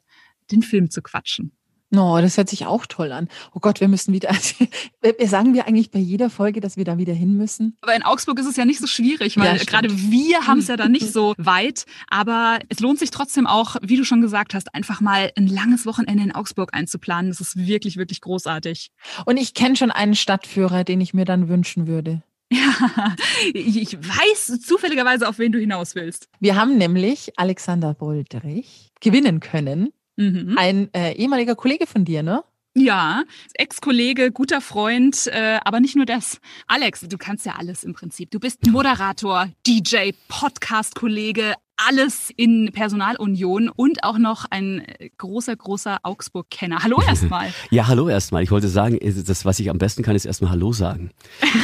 den Film zu quatschen. No, das hört sich auch toll an. Oh Gott, wir müssen wieder. [laughs] sagen wir eigentlich bei jeder Folge, dass wir da wieder hin müssen? Aber in Augsburg ist es ja nicht so schwierig, weil ja, gerade wir haben es ja da [laughs] nicht so weit. Aber es lohnt sich trotzdem auch, wie du schon gesagt hast, einfach mal ein langes Wochenende in Augsburg einzuplanen. Das ist wirklich, wirklich großartig. Und ich kenne schon einen Stadtführer, den ich mir dann wünschen würde. [laughs] Ja, ich weiß zufälligerweise, auf wen du hinaus willst. Wir haben nämlich Alexander Boldrich gewinnen können. Mhm. Ein äh, ehemaliger Kollege von dir, ne? Ja, Ex-Kollege, guter Freund, äh, aber nicht nur das. Alex, du kannst ja alles im Prinzip. Du bist Moderator, DJ, Podcast-Kollege, alles in Personalunion und auch noch ein äh, großer, großer Augsburg-Kenner. Hallo erstmal. [laughs] ja, hallo erstmal. Ich wollte sagen, das, was ich am besten kann, ist erstmal Hallo sagen.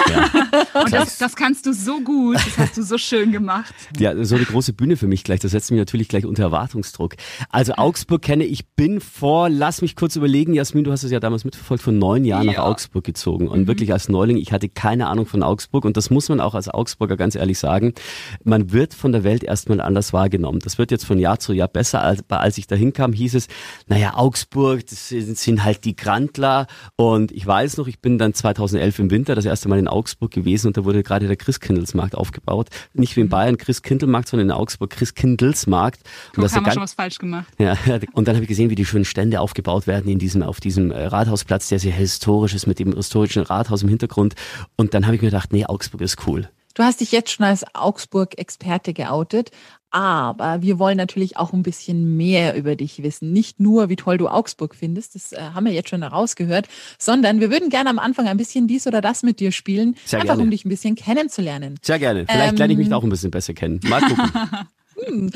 Ja. [laughs] und das, das kannst du so gut, das hast du so schön gemacht. [laughs] Ja, so eine große Bühne für mich gleich, das setzt mich natürlich gleich unter Erwartungsdruck. Also Augsburg kenne ich, bin vor, lass mich kurz überlegen, Jasmin, du hast es ja damals mitverfolgt, vor neun Jahren ja. nach Augsburg gezogen. Und mhm. wirklich als Neuling, ich hatte keine Ahnung von Augsburg und das muss man auch als Augsburger ganz ehrlich sagen. Man wird von der Welt erstmal anders anders wahrgenommen. Das wird jetzt von Jahr zu Jahr besser. Als, als ich da hinkam, hieß es, naja, Augsburg, das sind, sind halt die Grandler. Und ich weiß noch, ich bin dann 2011 im Winter das erste Mal in Augsburg gewesen und da wurde gerade der Christkindlesmarkt aufgebaut. Nicht wie in mhm. Bayern Christkindlmarkt, sondern in Augsburg Christkindlesmarkt. Und Guck, das haben wir schon was falsch gemacht. Ja, [laughs] und dann habe ich gesehen, wie die schönen Stände aufgebaut werden in diesem, auf diesem äh, Rathausplatz, der sehr historisch ist mit dem historischen Rathaus im Hintergrund. Und dann habe ich mir gedacht, nee, Augsburg ist cool. Du hast dich jetzt schon als Augsburg-Experte geoutet, aber wir wollen natürlich auch ein bisschen mehr über dich wissen. Nicht nur, wie toll du Augsburg findest, das äh, haben wir jetzt schon herausgehört, sondern wir würden gerne am Anfang ein bisschen dies oder das mit dir spielen, Sehr einfach gerne. um dich ein bisschen kennenzulernen. Sehr gerne. Vielleicht ähm, lerne ich mich auch ein bisschen besser kennen. Mal gucken. [laughs] Hm,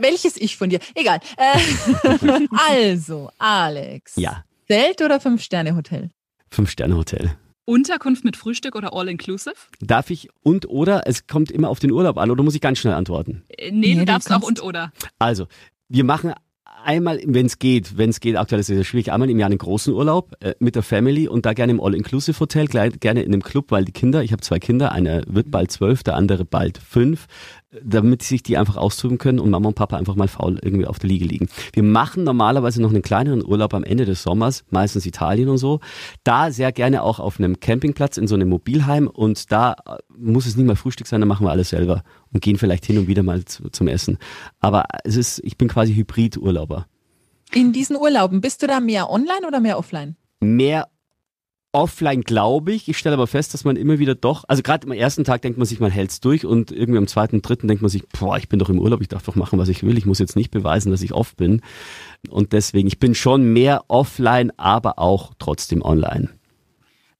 welches Ich von dir? Egal. Äh, [laughs] also, Alex. Ja. Zelt oder Fünf-Sterne-Hotel? Fünf-Sterne-Hotel. Unterkunft mit Frühstück oder All-Inclusive? Darf ich und oder? Es kommt immer auf den Urlaub an oder muss ich ganz schnell antworten? Äh, nee, nee, du darfst auch und oder. Also, wir machen einmal, wenn es geht, wenn es geht, aktuell ist es sehr schwierig, einmal im Jahr einen großen Urlaub äh, mit der Family und da gerne im All-Inclusive-Hotel, gerne in einem Club, weil die Kinder, ich habe zwei Kinder, einer wird bald zwölf, der andere bald fünf, damit sich die einfach austoben können und Mama und Papa einfach mal faul irgendwie auf der Liege liegen. Wir machen normalerweise noch einen kleineren Urlaub am Ende des Sommers, meistens Italien und so. Da sehr gerne auch auf einem Campingplatz in so einem Mobilheim und da äh, muss es nicht mal Frühstück sein, da machen wir alles selber und gehen vielleicht hin und wieder mal zu, zum Essen. Aber es ist, ich bin quasi Hybrid-Urlauber. In diesen Urlauben bist du da mehr online oder mehr offline? Mehr offline glaube ich. Ich stelle aber fest, dass man immer wieder doch, also gerade am ersten Tag denkt man sich, man hält's durch und irgendwie am zweiten, dritten denkt man sich, boah, ich bin doch im Urlaub, ich darf doch machen, was ich will. Ich muss jetzt nicht beweisen, dass ich off bin. Und deswegen, ich bin schon mehr offline, aber auch trotzdem online.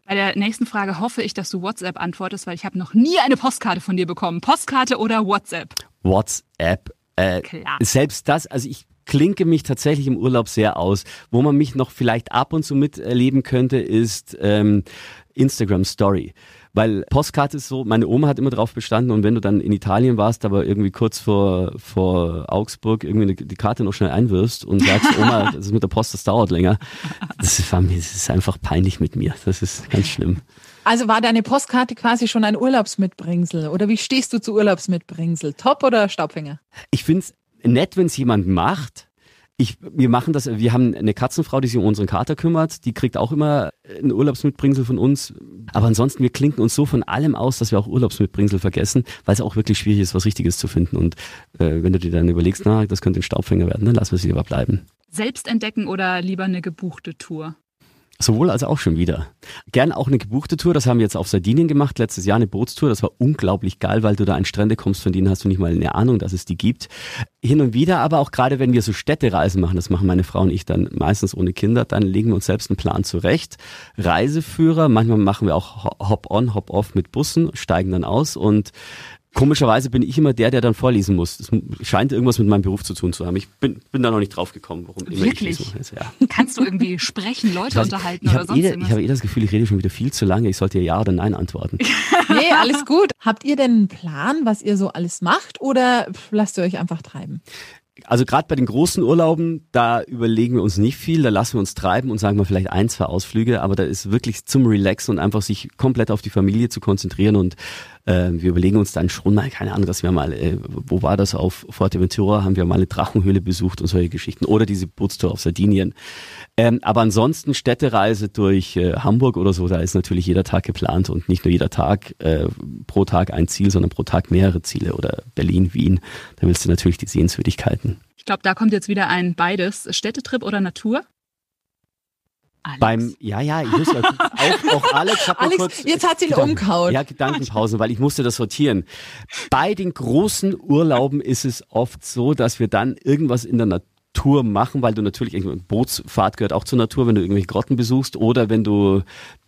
Bei der nächsten Frage hoffe ich, dass du WhatsApp antwortest, weil ich habe noch nie eine Postkarte von dir bekommen. Postkarte oder WhatsApp? WhatsApp. Äh, Klar. Selbst das, also ich klinke mich tatsächlich im Urlaub sehr aus. Wo man mich noch vielleicht ab und zu miterleben könnte, ist ähm, Instagram Story. Weil Postkarte ist so, meine Oma hat immer drauf bestanden und wenn du dann in Italien warst, aber irgendwie kurz vor, vor Augsburg irgendwie die Karte noch schnell einwirfst und sagst, Oma, [laughs] das ist mit der Post, das dauert länger. Das ist, das ist einfach peinlich mit mir. Das ist ganz schlimm. Also war deine Postkarte quasi schon ein Urlaubsmitbringsel? Oder wie stehst du zu Urlaubsmitbringsel? Top oder Staubfinger? Ich finde es nett, wenn es jemand macht. Ich, wir machen das, wir haben eine Katzenfrau, die sich um unseren Kater kümmert, die kriegt auch immer ein Urlaubsmitbringsel von uns. Aber ansonsten, wir klinken uns so von allem aus, dass wir auch Urlaubsmitbringsel vergessen, weil es auch wirklich schwierig ist, was Richtiges zu finden. Und äh, wenn du dir dann überlegst, na, das könnte ein Staubfänger werden, dann lassen wir es lieber bleiben. Selbst entdecken oder lieber eine gebuchte Tour? Sowohl als auch schon wieder. Gern auch eine gebuchte Tour, das haben wir jetzt auf Sardinien gemacht, letztes Jahr eine Bootstour, das war unglaublich geil, weil du da an Strände kommst, von denen hast du nicht mal eine Ahnung, dass es die gibt. Hin und wieder, aber auch gerade wenn wir so Städtereisen machen, das machen meine Frau und ich dann meistens ohne Kinder, dann legen wir uns selbst einen Plan zurecht. Reiseführer, manchmal machen wir auch Hop-on, Hop-off mit Bussen, steigen dann aus und Komischerweise bin ich immer der, der dann vorlesen muss. Das scheint irgendwas mit meinem Beruf zu tun zu haben. Ich bin, bin da noch nicht drauf gekommen, warum immer Wirklich? ich lese. Ja. Kannst du irgendwie sprechen, Leute unterhalten ich oder habe sonst eh, ich habe eh das Gefühl, ich rede schon wieder viel zu lange. Ich sollte ja oder nein antworten. [laughs] Nee, alles gut. Habt ihr denn einen Plan, was ihr so alles macht oder lasst ihr euch einfach treiben? Also gerade bei den großen Urlauben, da überlegen wir uns nicht viel, da lassen wir uns treiben und sagen mal vielleicht ein, zwei Ausflüge, aber da ist wirklich zum Relaxen und einfach sich komplett auf die Familie zu konzentrieren und äh, wir überlegen uns dann schon mal, keine Ahnung, dass wir mal, äh, wo war das, auf Fuerteventura haben wir mal eine Drachenhöhle besucht und solche Geschichten oder diese Bootstour auf Sardinien. Ähm, aber ansonsten Städtereise durch äh, Hamburg oder so, da ist natürlich jeder Tag geplant und nicht nur jeder Tag äh, pro Tag ein Ziel, sondern pro Tag mehrere Ziele oder Berlin, Wien. Da willst du natürlich die Sehenswürdigkeiten. Ich glaube, da kommt jetzt wieder ein beides. Städtetrip oder Natur? Alex. Beim, ja, ja, ich muss auch, [laughs] auch Alex hat Alex, kurz. jetzt hat sie ihn Gedanken- umgehauen. Ja, Gedankenpause, weil ich musste das sortieren. Bei den großen Urlauben ist es oft so, dass wir dann irgendwas in der Natur machen, weil du natürlich, irgendwie- Bootsfahrt gehört auch zur Natur, wenn du irgendwelche Grotten besuchst oder wenn du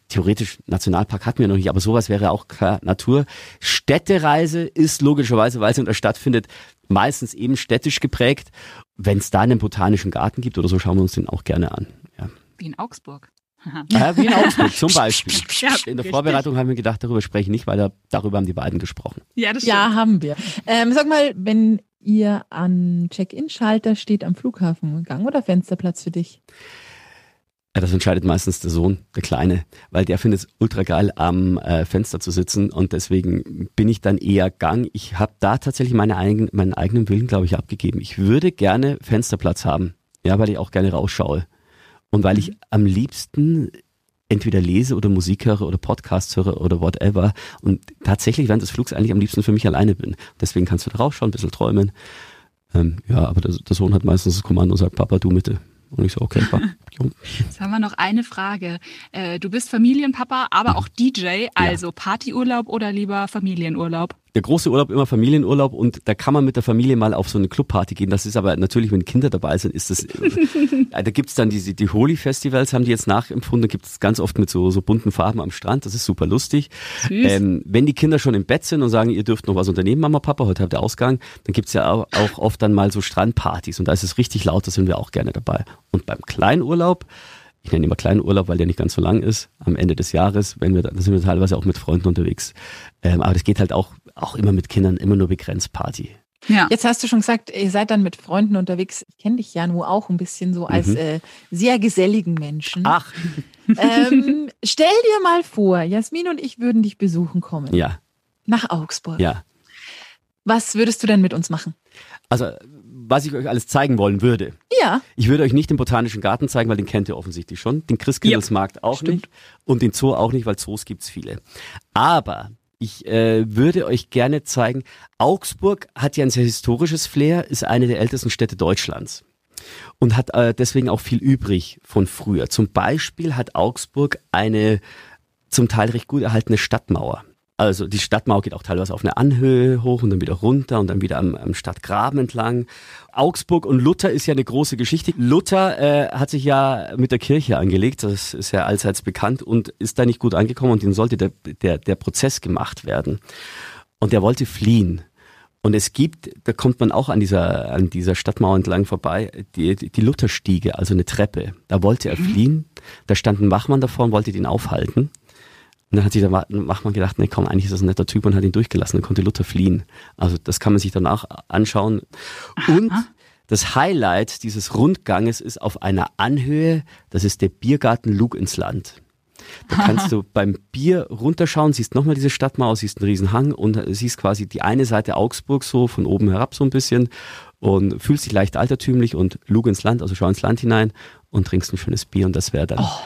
theoretisch Nationalpark hatten wir noch nicht, aber sowas wäre auch klar Natur. Städtereise ist logischerweise, weil es in der Stadt findet, meistens eben städtisch geprägt. Wenn es da einen botanischen Garten gibt oder so, schauen wir uns den auch gerne an. Ja. Wie in Augsburg. [laughs] Ja, wie in Augsburg zum Beispiel. [laughs] Ja, In der richtig. Vorbereitung haben wir gedacht, darüber spreche ich nicht, weil da, darüber haben die beiden gesprochen. Ja, das stimmt. Ja, haben wir. Ähm, sag mal, wenn ihr an Check-in-Schalter steht am Flughafen, Gang oder Fensterplatz für dich? Ja, das entscheidet meistens der Sohn, der Kleine, weil der findet es ultra geil, am äh, Fenster zu sitzen und deswegen bin ich dann eher Gang. Ich habe da tatsächlich meine eigen, meinen eigenen Willen, glaube ich, abgegeben. Ich würde gerne Fensterplatz haben, ja, weil ich auch gerne rausschaue und weil ich am liebsten entweder lese oder Musik höre oder Podcasts höre oder whatever und tatsächlich während des Flugs eigentlich am liebsten für mich alleine bin. Deswegen kannst du da rausschauen, ein bisschen träumen. Ähm, ja, aber der, der Sohn hat meistens das Kommando und sagt, Papa, du Mitte. Und ich so, okay, Papa. [laughs] Jetzt haben wir noch eine Frage. Äh, du bist Familienpapa, aber auch DJ, also Partyurlaub oder lieber Familienurlaub? Der große Urlaub immer Familienurlaub und da kann man mit der Familie mal auf so eine Clubparty gehen. Das ist aber natürlich, wenn Kinder dabei sind, ist das, [laughs] äh, da gibt's dann diese, die Holi-Festivals haben die jetzt nachempfunden, da gibt's ganz oft mit so, so bunten Farben am Strand, das ist super lustig. Ähm, wenn die Kinder schon im Bett sind und sagen, ihr dürft noch was unternehmen, Mama, Papa, heute habt ihr Ausgang, dann gibt's ja auch, auch oft dann mal so Strandpartys und da ist es richtig laut, da sind wir auch gerne dabei. Und beim Kleinurlaub, ich nenne ihn immer Kleinurlaub, weil der nicht ganz so lang ist, am Ende des Jahres, wenn wir, da sind wir teilweise auch mit Freunden unterwegs. Ähm, aber das geht halt auch, auch immer mit Kindern, immer nur begrenzt Party. Ja. Jetzt hast du schon gesagt, ihr seid dann mit Freunden unterwegs. Ich kenne dich ja nur auch ein bisschen so als Mhm. äh, sehr geselligen Menschen. Ach, [laughs] Ähm, stell dir mal vor, Jasmin und ich würden dich besuchen kommen. ja, Nach Augsburg. ja. Was würdest du denn mit uns machen? Also, was ich euch alles zeigen wollen würde. Ja, Ich würde euch nicht den Botanischen Garten zeigen, weil den kennt ihr offensichtlich schon. Den Christkindlesmarkt auch stimmt. nicht. Und den Zoo auch nicht, weil Zoos gibt's viele. Aber ich äh, würde euch gerne zeigen, Augsburg hat ja ein sehr historisches Flair, ist eine der ältesten Städte Deutschlands. Und hat äh, deswegen auch viel übrig von früher. Zum Beispiel hat Augsburg eine zum Teil recht gut erhaltene Stadtmauer. Also die Stadtmauer geht auch teilweise auf eine Anhöhe hoch und dann wieder runter und dann wieder am, am Stadtgraben entlang. Augsburg und Luther ist ja eine große Geschichte. Luther äh, hat sich ja mit der Kirche angelegt, das ist ja allseits bekannt und ist da nicht gut angekommen und ihm sollte der, der, der Prozess gemacht werden. Und er wollte fliehen. Und es gibt, da kommt man auch an dieser, an dieser Stadtmauer entlang vorbei, die, die Lutherstiege, also eine Treppe. Da wollte er mhm. fliehen. Da stand ein Wachmann davor und wollte ihn aufhalten. Und dann hat sich der Wachmann gedacht, nee, komm, eigentlich ist das ein netter Typ und hat ihn durchgelassen. Dann konnte Luther fliehen. Also das kann man sich danach anschauen. Und das Highlight dieses Rundganges ist auf einer Anhöhe, das ist der Biergarten Lug ins Land. Da kannst du beim Bier runterschauen, siehst nochmal diese Stadtmauer, siehst einen riesen Hang und siehst quasi die eine Seite Augsburg so von oben herab so ein bisschen und fühlst dich leicht altertümlich und lug ins Land, also schau ins Land hinein und trinkst ein schönes Bier und das wäre dann oh.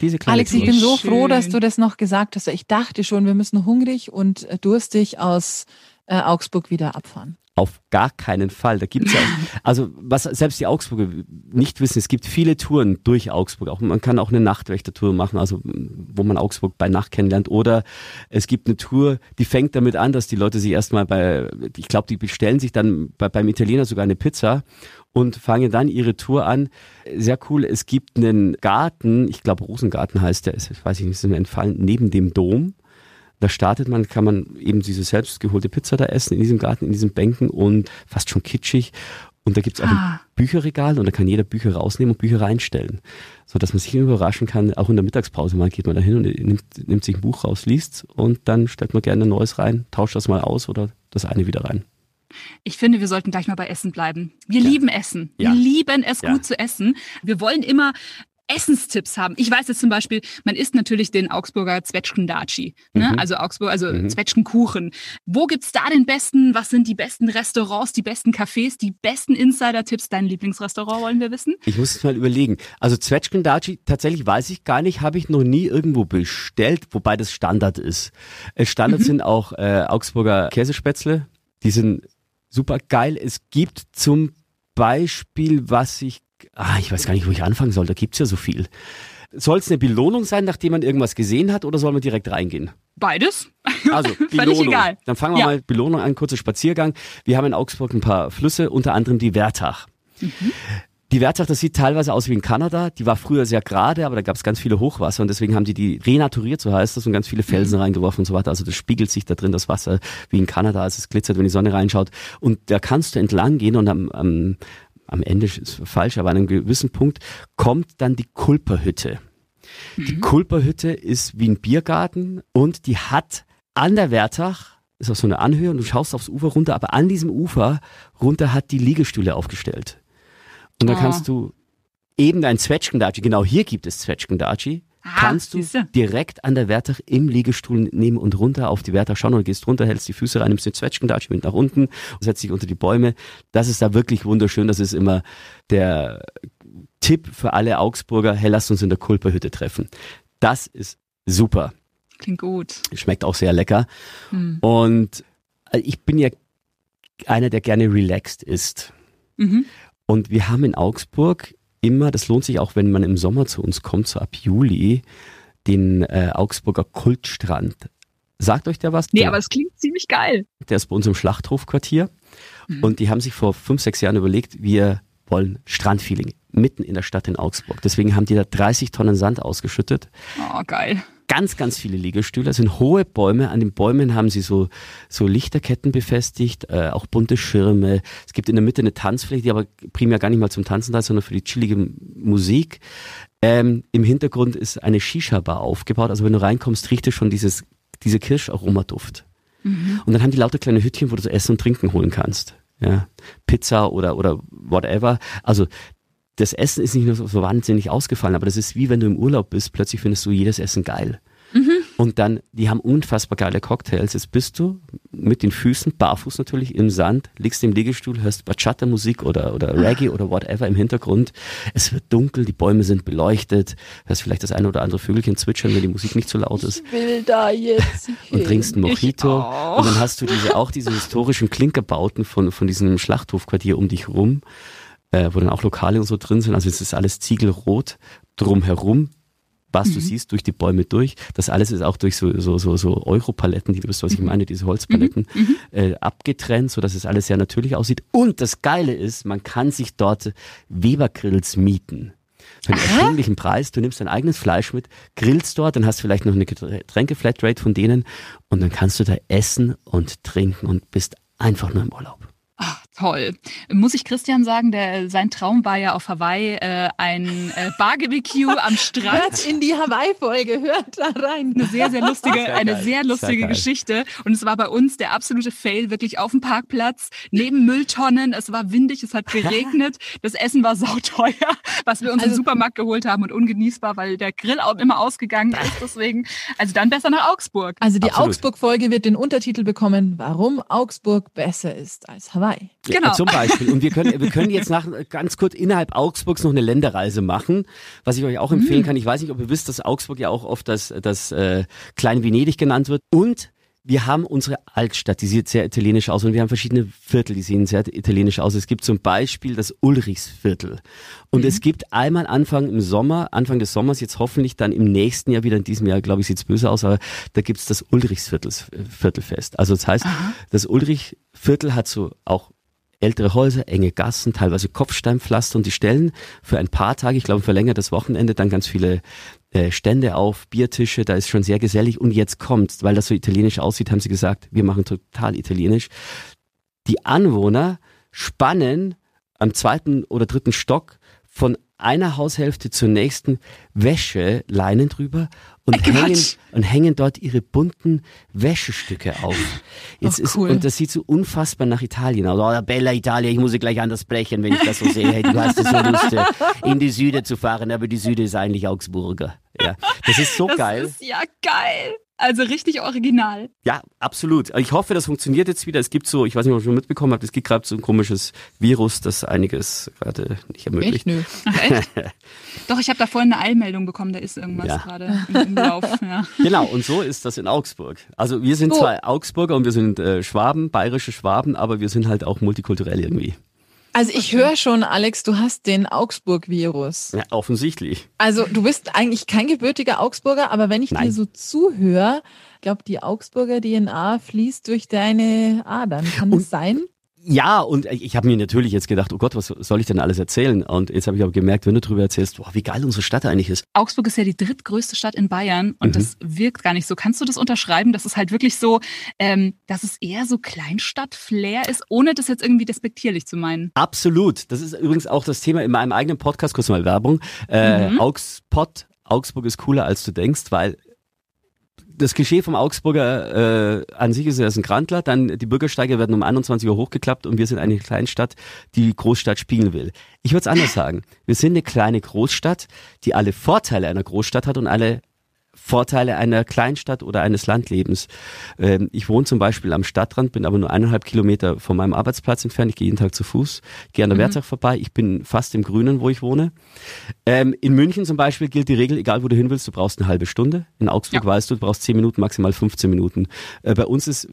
Diese kleine Alex, ich bin so Schön. froh, dass du das noch gesagt hast. Ich dachte schon, wir müssen hungrig und durstig aus äh, Augsburg wieder abfahren. Auf gar keinen Fall. Da gibt's ja, also was selbst die Augsburger nicht wissen, es gibt viele Touren durch Augsburg. Auch man kann auch eine Nachtwächtertour machen, also wo man Augsburg bei Nacht kennenlernt. Oder es gibt eine Tour, die fängt damit an, dass die Leute sich erstmal bei, ich glaube, die bestellen sich dann bei, beim Italiener sogar eine Pizza und fangen dann ihre Tour an. Sehr cool. Es gibt einen Garten, ich glaube Rosengarten heißt der, ich weiß nicht, ist mir entfallen, neben dem Dom. Da startet man, kann man eben diese selbst geholte Pizza da essen in diesem Garten, in diesen Bänken und fast schon kitschig. Und da gibt's auch ah. ein Bücherregal und da kann jeder Bücher rausnehmen und Bücher reinstellen. So dass man sich überraschen kann, auch in der Mittagspause mal geht man da hin und nimmt, nimmt sich ein Buch raus, liest und dann stellt man gerne ein neues rein, tauscht das mal aus oder das eine wieder rein. Ich finde, wir sollten gleich mal bei Essen bleiben. Wir ja. lieben Essen. Wir ja. lieben es, ja. gut zu essen. Wir wollen immer Essenstipps haben. Ich weiß jetzt zum Beispiel, man isst natürlich den Augsburger Zwetschgendaci, ne? Mhm. also Augsburg, also mhm. Zwetschgenkuchen. Wo gibt's da den besten? Was sind die besten Restaurants, die besten Cafés, die besten Insider-Tipps? Dein Lieblingsrestaurant wollen wir wissen? Ich muss es mal überlegen. Also Zwetschgendaci, tatsächlich weiß ich gar nicht, habe ich noch nie irgendwo bestellt, wobei das Standard ist. Äh, Standard mhm. sind auch äh, Augsburger Käsespätzle. Die sind super geil. Es gibt zum Beispiel, was ich ah, ich weiß gar nicht, wo ich anfangen soll, da gibt's ja so viel. Soll es eine Belohnung sein, nachdem man irgendwas gesehen hat, oder soll man direkt reingehen? Beides. Also [laughs] Belohnung. egal. Dann fangen wir ja. mal Belohnung an, kurzer Spaziergang. Wir haben in Augsburg ein paar Flüsse, unter anderem die Wertach. Mhm. Die Wertach, das sieht teilweise aus wie in Kanada. Die war früher sehr gerade, aber da gab es ganz viele Hochwasser und deswegen haben die die renaturiert, so heißt das, und ganz viele Felsen mhm. reingeworfen und so weiter. Also das spiegelt sich da drin, das Wasser, wie in Kanada, als es glitzert, wenn die Sonne reinschaut. Und da kannst du entlang gehen und am, am am Ende ist falsch, aber an einem gewissen Punkt kommt dann die Kulperhütte. Mhm. Die Kulperhütte ist wie ein Biergarten und die hat an der Wertach, ist auf so eine Anhöhe und du schaust aufs Ufer runter, aber an diesem Ufer runter hat die Liegestühle aufgestellt. Und da oh. kannst du eben dein Zwetschgendatschi, genau hier gibt es Zwetschgendatschi, Ah, kannst du siehste. direkt an der Wertach im Liegestuhl nehmen und runter auf die Wertach schauen oder gehst runter, hältst die Füße rein, nimmst den Zwetschgendatsch mit nach unten, setzt dich unter die Bäume. Das ist da wirklich wunderschön. Das ist immer der Tipp für alle Augsburger. Hey, lasst uns in der Kulperhütte treffen. Das ist super. Klingt gut. Schmeckt auch sehr lecker. Hm. Und äh, ich bin ja einer, der gerne relaxed ist. Mhm. Und wir haben in Augsburg immer, das lohnt sich auch, wenn man im Sommer zu uns kommt, so ab Juli, den äh, Augsburger Kultstrand. Sagt euch der was? Nee, der, aber es klingt ziemlich geil. Der ist bei uns im Schlachthofquartier. Mhm. Und die haben sich vor fünf, sechs Jahren überlegt, wir wollen Strandfeeling mitten in der Stadt in Augsburg. Deswegen haben die da 30 Tonnen Sand ausgeschüttet. Oh, geil ganz, ganz viele Liegestühle. Es sind hohe Bäume. An den Bäumen haben sie so, so Lichterketten befestigt, äh, auch bunte Schirme. Es gibt in der Mitte eine Tanzfläche, die aber primär gar nicht mal zum Tanzen da ist, sondern für die chillige Musik. Ähm, Im Hintergrund ist eine Shisha-Bar aufgebaut. Also wenn du reinkommst, riecht es schon dieses, diese Kirscharomaduft. Mhm. Und dann haben die lauter kleine Hütchen, wo du so Essen und Trinken holen kannst. Ja, Pizza oder, oder whatever. Also das Essen ist nicht nur so, wahnsinnig ausgefallen, aber das ist wie wenn du im Urlaub bist, plötzlich findest du jedes Essen geil. Mhm. Und dann, die haben unfassbar geile Cocktails. Jetzt bist du mit den Füßen, barfuß natürlich, im Sand, liegst im Liegestuhl, hörst Bachata-Musik oder, oder Reggae oder whatever im Hintergrund. Es wird dunkel, die Bäume sind beleuchtet, hörst vielleicht das eine oder andere Vögelchen zwitschern, wenn die Musik nicht so laut ist. Ich will da jetzt [laughs] Und trinkst ein Mojito. Und dann hast du diese, auch diese historischen Klinkerbauten von, von diesem Schlachthofquartier um dich rum äh, wo dann auch Lokale und so drin sind. Also es ist alles ziegelrot drumherum. was mhm. du siehst durch die Bäume durch. Das alles ist auch durch so, so, so, so Europaletten, die du wisst, was ich mhm. meine, diese Holzpaletten, mhm. mhm. äh, abgetrennt, so dass es alles sehr natürlich aussieht. Und das Geile ist, man kann sich dort Webergrills mieten. Für einen erschwinglichen Preis. Du nimmst dein eigenes Fleisch mit, grillst dort, dann hast du vielleicht noch eine Getränke-Flatrate von denen und dann kannst du da essen und trinken und bist einfach nur im Urlaub. Toll. Muss ich Christian sagen, der, sein Traum war ja auf Hawaii äh, ein äh, Barbecue [laughs] am Strand. Hört in die Hawaii-Folge, hört da rein. Eine sehr, sehr lustige, sehr eine sehr lustige sehr Geschichte. Und es war bei uns der absolute Fail, wirklich auf dem Parkplatz, neben Mülltonnen. Es war windig, es hat [laughs] geregnet. Das Essen war sauteuer, was wir uns also, im Supermarkt geholt haben und ungenießbar, weil der Grill auch immer ausgegangen ist. Deswegen, also dann besser nach Augsburg. Also die Augsburg-Folge wird den Untertitel bekommen, warum Augsburg besser ist als Hawaii. Genau. Zum Beispiel. Und wir können, wir können jetzt nach, ganz kurz innerhalb Augsburgs noch eine Länderreise machen, was ich euch auch empfehlen mhm. kann. Ich weiß nicht, ob ihr wisst, dass Augsburg ja auch oft das, das äh, Klein Venedig genannt wird. Und wir haben unsere Altstadt, die sieht sehr italienisch aus und wir haben verschiedene Viertel, die sehen sehr italienisch aus. Es gibt zum Beispiel das Ulrichsviertel und mhm. es gibt einmal Anfang im Sommer, Anfang des Sommers, jetzt hoffentlich dann im nächsten Jahr wieder, in diesem Jahr glaube ich sieht's böse aus, aber da gibt's das Ulrichsviertelfest. Also das heißt, Aha. das Ulrichviertel hat so auch ältere Häuser, enge Gassen, teilweise Kopfsteinpflaster und die stellen für ein paar Tage, ich glaube ein verlängertes Wochenende, dann ganz viele äh, Stände auf, Biertische, da ist schon sehr gesellig und jetzt kommt, weil das so italienisch aussieht, haben sie gesagt, wir machen total italienisch. Die Anwohner spannen am zweiten oder dritten Stock von einer Haushälfte zur nächsten Wäscheleinen drüber und hängen, und hängen dort ihre bunten Wäschestücke auf. Jetzt oh, cool. ist, und das sieht so unfassbar nach Italien aus. Oh, Bella Italia, ich muss sie gleich anders brechen, wenn ich das so sehe. Hey, du hast es so Lust, in die Süde zu fahren, aber die Süde ist eigentlich Augsburger. Ja, das ist so das geil. Das ist ja geil. Also richtig original. Ja, absolut. Ich hoffe, das funktioniert jetzt wieder. Es gibt so, ich weiß nicht, ob ihr schon mitbekommen habt, es gibt gerade so ein komisches Virus, das einiges gerade nicht ermöglicht. Echt? Nö. Ach, echt? [laughs] Doch, ich habe da vorhin eine Eilmeldung bekommen, da ist irgendwas ja. gerade im, Lauf. Ja. Genau, und so ist das in Augsburg. Also wir sind oh. zwar Augsburger und wir sind äh, Schwaben, bayerische Schwaben, aber wir sind halt auch multikulturell irgendwie. Also ich höre schon, Alex, du hast den Augsburg-Virus. Ja, offensichtlich. Also du bist eigentlich kein gebürtiger Augsburger, aber wenn ich Nein. dir so zuhöre, glaube die Augsburger DNA fließt durch deine Adern. Kann das sein? Ja, und ich habe mir natürlich jetzt gedacht, oh Gott, was soll ich denn alles erzählen? Und jetzt habe ich aber gemerkt, wenn du darüber erzählst, boah, wie geil unsere Stadt eigentlich ist. Augsburg ist ja die drittgrößte Stadt in Bayern und mhm. das wirkt gar nicht so. Kannst du das unterschreiben, dass es halt wirklich so, ähm, dass es eher so Kleinstadt-Flair ist, ohne das jetzt irgendwie despektierlich zu meinen? Absolut. Das ist übrigens auch das Thema in meinem eigenen Podcast, kurz mal Werbung. Äh, mhm. Augspot Augsburg ist cooler, als du denkst, weil das Klischee vom Augsburger äh, an sich ist, er ist ein Grandler, dann die Bürgersteige werden um 21 Uhr hochgeklappt und wir sind eine Kleinstadt, die Großstadt spiegeln will. Ich würde es anders sagen. Wir sind eine kleine Großstadt, die alle Vorteile einer Großstadt hat und alle Vorteile einer Kleinstadt oder eines Landlebens. Ähm, ich wohne zum Beispiel am Stadtrand, bin aber nur eineinhalb Kilometer von meinem Arbeitsplatz entfernt. Ich gehe jeden Tag zu Fuß, gehe an der mhm. Wertag vorbei. Ich bin fast im Grünen, wo ich wohne. Ähm, in München zum Beispiel gilt die Regel, egal wo du hin willst, du brauchst eine halbe Stunde. In Augsburg ja. weißt du, du brauchst zehn Minuten, maximal 15 Minuten. Äh, bei uns ist,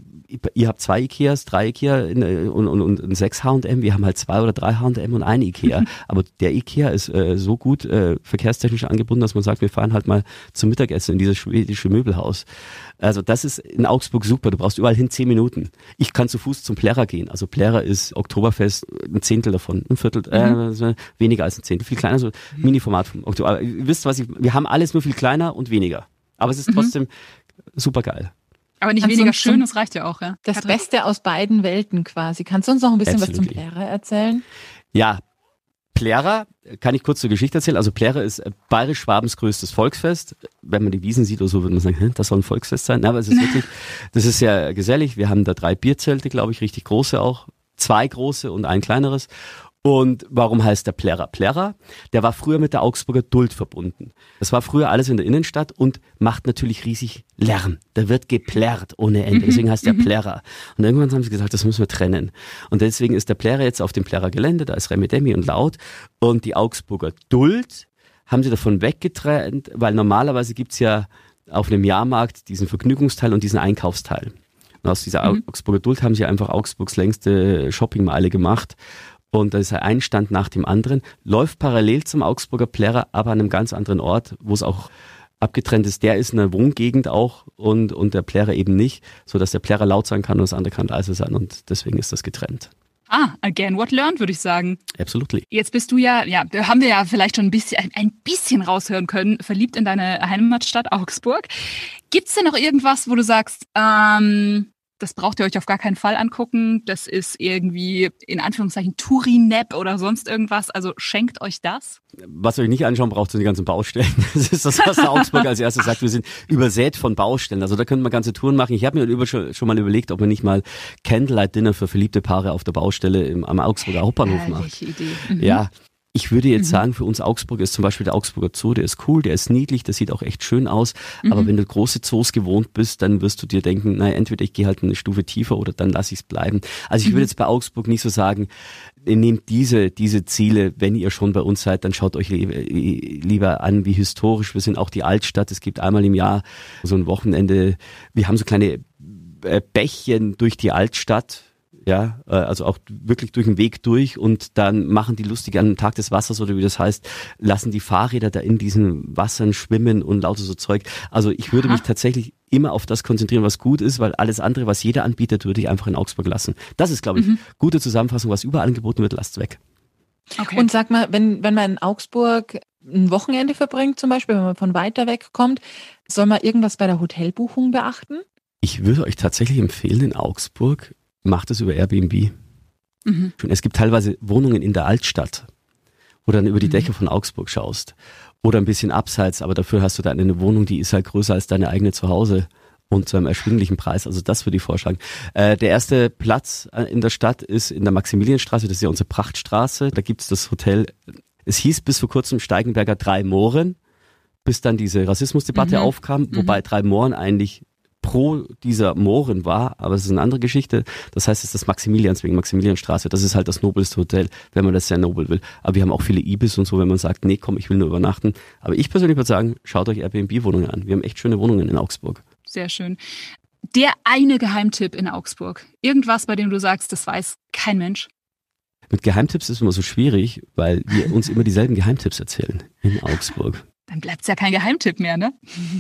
ihr habt zwei Ikeas, drei Ikea äh, und, und, und sechs H&M. Wir haben halt zwei oder drei H&M und ein Ikea. Mhm. Aber der Ikea ist äh, so gut äh, verkehrstechnisch angebunden, dass man sagt, wir fahren halt mal zum Mittagessen in dieses schwedische Möbelhaus. Also das ist in Augsburg super. Du brauchst überall hin zehn Minuten. Ich kann zu Fuß zum Plärrer gehen. Also Plärrer ist Oktoberfest, ein Zehntel davon, ein Viertel, mhm. äh, weniger als ein Zehntel, viel kleiner, so Mini-Format vom Oktober. Aber ihr wisst, was ich, wir haben alles nur viel kleiner und weniger. Aber es ist mhm. trotzdem super geil. Aber nicht Kannst weniger schön, das reicht ja auch, ja. Das Beste aus beiden Welten quasi. Kannst du uns noch ein bisschen Absolutely. was zum Plärrer erzählen? Ja, Plärrer, kann ich kurz zur Geschichte erzählen. Also Plärrer ist bayerisch-schwabens größtes Volksfest. Wenn man die Wiesen sieht oder so, würde man sagen, das soll ein Volksfest sein. aber es ist [laughs] wirklich, das ist sehr gesellig. Wir haben da drei Bierzelte, glaube ich, richtig große auch. Zwei große und ein kleineres. Und warum heißt der Plärrer Plärrer? Der war früher mit der Augsburger Duld verbunden. Das war früher alles in der Innenstadt und macht natürlich riesig Lärm. Da wird geplärrt ohne Ende. Mhm. Deswegen heißt der mhm. Plärrer. Und irgendwann haben sie gesagt, das müssen wir trennen. Und deswegen ist der Plärrer jetzt auf dem Plärrer Gelände. Da ist Remedemi und Laut. Und die Augsburger Duld haben sie davon weggetrennt, weil normalerweise gibt's ja auf einem Jahrmarkt diesen Vergnügungsteil und diesen Einkaufsteil. Und aus dieser mhm. Augsburger Duld haben sie einfach Augsburgs längste Shoppingmeile gemacht und da ist ein Stand nach dem anderen, läuft parallel zum Augsburger Plärrer, aber an einem ganz anderen Ort, wo es auch abgetrennt ist, der ist in der Wohngegend auch und, und der Plärrer eben nicht, so dass der Plärrer laut sein kann und das andere kann leise sein und deswegen ist das getrennt. Ah, again what learned, würde ich sagen. Absolutely. Jetzt bist du ja, ja, da haben wir ja vielleicht schon ein bisschen, ein bisschen raushören können, verliebt in deine Heimatstadt Augsburg. Gibt's denn noch irgendwas, wo du sagst, ähm, das braucht ihr euch auf gar keinen Fall angucken. Das ist irgendwie in Anführungszeichen Tourinep oder sonst irgendwas. Also schenkt euch das. Was ihr euch nicht anschauen braucht, sind die ganzen Baustellen. [laughs] Das ist das, was der Augsburg als erstes sagt. Wir sind übersät von Baustellen. Also da könnten wir ganze Touren machen. Ich habe mir schon, schon mal überlegt, ob man nicht mal Candlelight Dinner für verliebte Paare auf der Baustelle im, am Augsburger Hauptbahnhof macht. Idee. Mhm. Ja, ich würde jetzt mhm. sagen, für uns Augsburg ist zum Beispiel der Augsburger Zoo, der ist cool, der ist niedlich, der sieht auch echt schön aus. Mhm. Aber wenn du große Zoos gewohnt bist, dann wirst du dir denken, naja, entweder ich gehe halt eine Stufe tiefer oder dann lasse ich es bleiben. Also ich mhm. würde jetzt bei Augsburg nicht so sagen, nehmt diese, diese Ziele, wenn ihr schon bei uns seid, dann schaut euch lieber an, wie historisch wir sind. Auch die Altstadt, es gibt einmal im Jahr so ein Wochenende, wir haben so kleine äh, Bächchen durch die Altstadt ja, äh, also auch wirklich durch den Weg durch und dann machen die lustig an dem Tag des Wassers oder wie das heißt, lassen die Fahrräder da in diesen Wassern schwimmen und lauter so Zeug. Also ich würde Aha. mich tatsächlich immer auf das konzentrieren, was gut ist, weil alles andere, was jeder anbietet, würde ich einfach in Augsburg lassen. Das ist, glaube ich, mhm. gute Zusammenfassung, was überall angeboten wird, lasst weg. Okay. Und sag mal, wenn, wenn man in Augsburg ein Wochenende verbringt, zum Beispiel, wenn man von weiter weg kommt, soll man irgendwas bei der Hotelbuchung beachten? Ich würde euch tatsächlich empfehlen, in Augsburg macht es über Airbnb. Mhm. Es gibt teilweise Wohnungen in der Altstadt, wo du dann über die mhm. Dächer von Augsburg schaust. Oder ein bisschen abseits, aber dafür hast du dann eine Wohnung, die ist halt größer als deine eigene Zuhause und zu einem erschwinglichen Preis. Also das würde ich vorschlagen. Äh, der erste Platz äh, in der Stadt ist in der Maximilianstraße, das ist ja unsere Prachtstraße. Da gibt's das Hotel, es hieß bis vor kurzem Steigenberger Drei Mohren, bis dann diese Rassismusdebatte mhm. aufkam, mhm. wobei Drei Mohren eigentlich pro dieser Mohren war, aber es ist eine andere Geschichte. Das heißt, es ist das Maximilians wegen Maximilianstraße. Das ist halt das nobelste Hotel, wenn man das sehr nobel will. Aber wir haben auch viele Ibis und so, wenn man sagt, nee, komm, ich will nur übernachten. Aber ich persönlich würde sagen, schaut euch Airbnb-Wohnungen an. Wir haben echt schöne Wohnungen in Augsburg. Sehr schön. Der eine Geheimtipp in Augsburg. Irgendwas, bei dem du sagst, das weiß kein Mensch. Mit Geheimtipps ist es immer so schwierig, weil wir [laughs] uns immer dieselben Geheimtipps erzählen in Augsburg. Dann bleibt es ja kein Geheimtipp mehr, ne?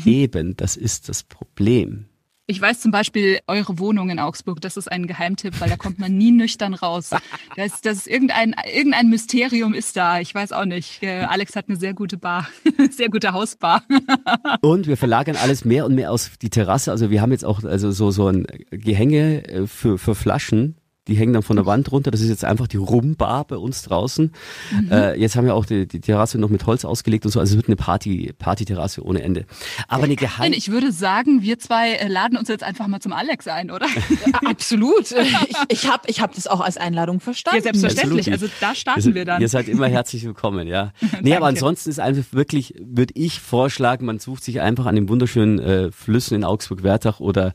Eben, das ist das Problem. Ich weiß zum Beispiel eure Wohnung in Augsburg, das ist ein Geheimtipp, weil da kommt man nie nüchtern raus. [laughs] Das, das ist irgendein, irgendein Mysterium ist da. Ich weiß auch nicht. Äh, Alex hat eine sehr gute Bar, [laughs] sehr gute Hausbar. [laughs] Und wir verlagern alles mehr und mehr aus die Terrasse. Also wir haben jetzt auch also so, so ein Gehänge äh, für, für Flaschen die hängen dann von der Wand runter. Das ist jetzt einfach die Rumbar bei uns draußen. Mhm. Äh, jetzt haben wir auch die, die Terrasse noch mit Holz ausgelegt und so. Also es wird eine Party, Party-Terrasse ohne Ende. Aber eine Geheim... Ich würde sagen, wir zwei äh, laden uns jetzt einfach mal zum Alex ein, oder? Ja, [laughs] absolut. Ich, ich habe ich hab das auch als Einladung verstanden. Ja, selbstverständlich. Also da starten wir dann. Ihr seid immer herzlich willkommen, ja. [laughs] nee, aber ansonsten ist einfach wirklich, würde ich vorschlagen, man sucht sich einfach an den wunderschönen äh, Flüssen in Augsburg-Wertach oder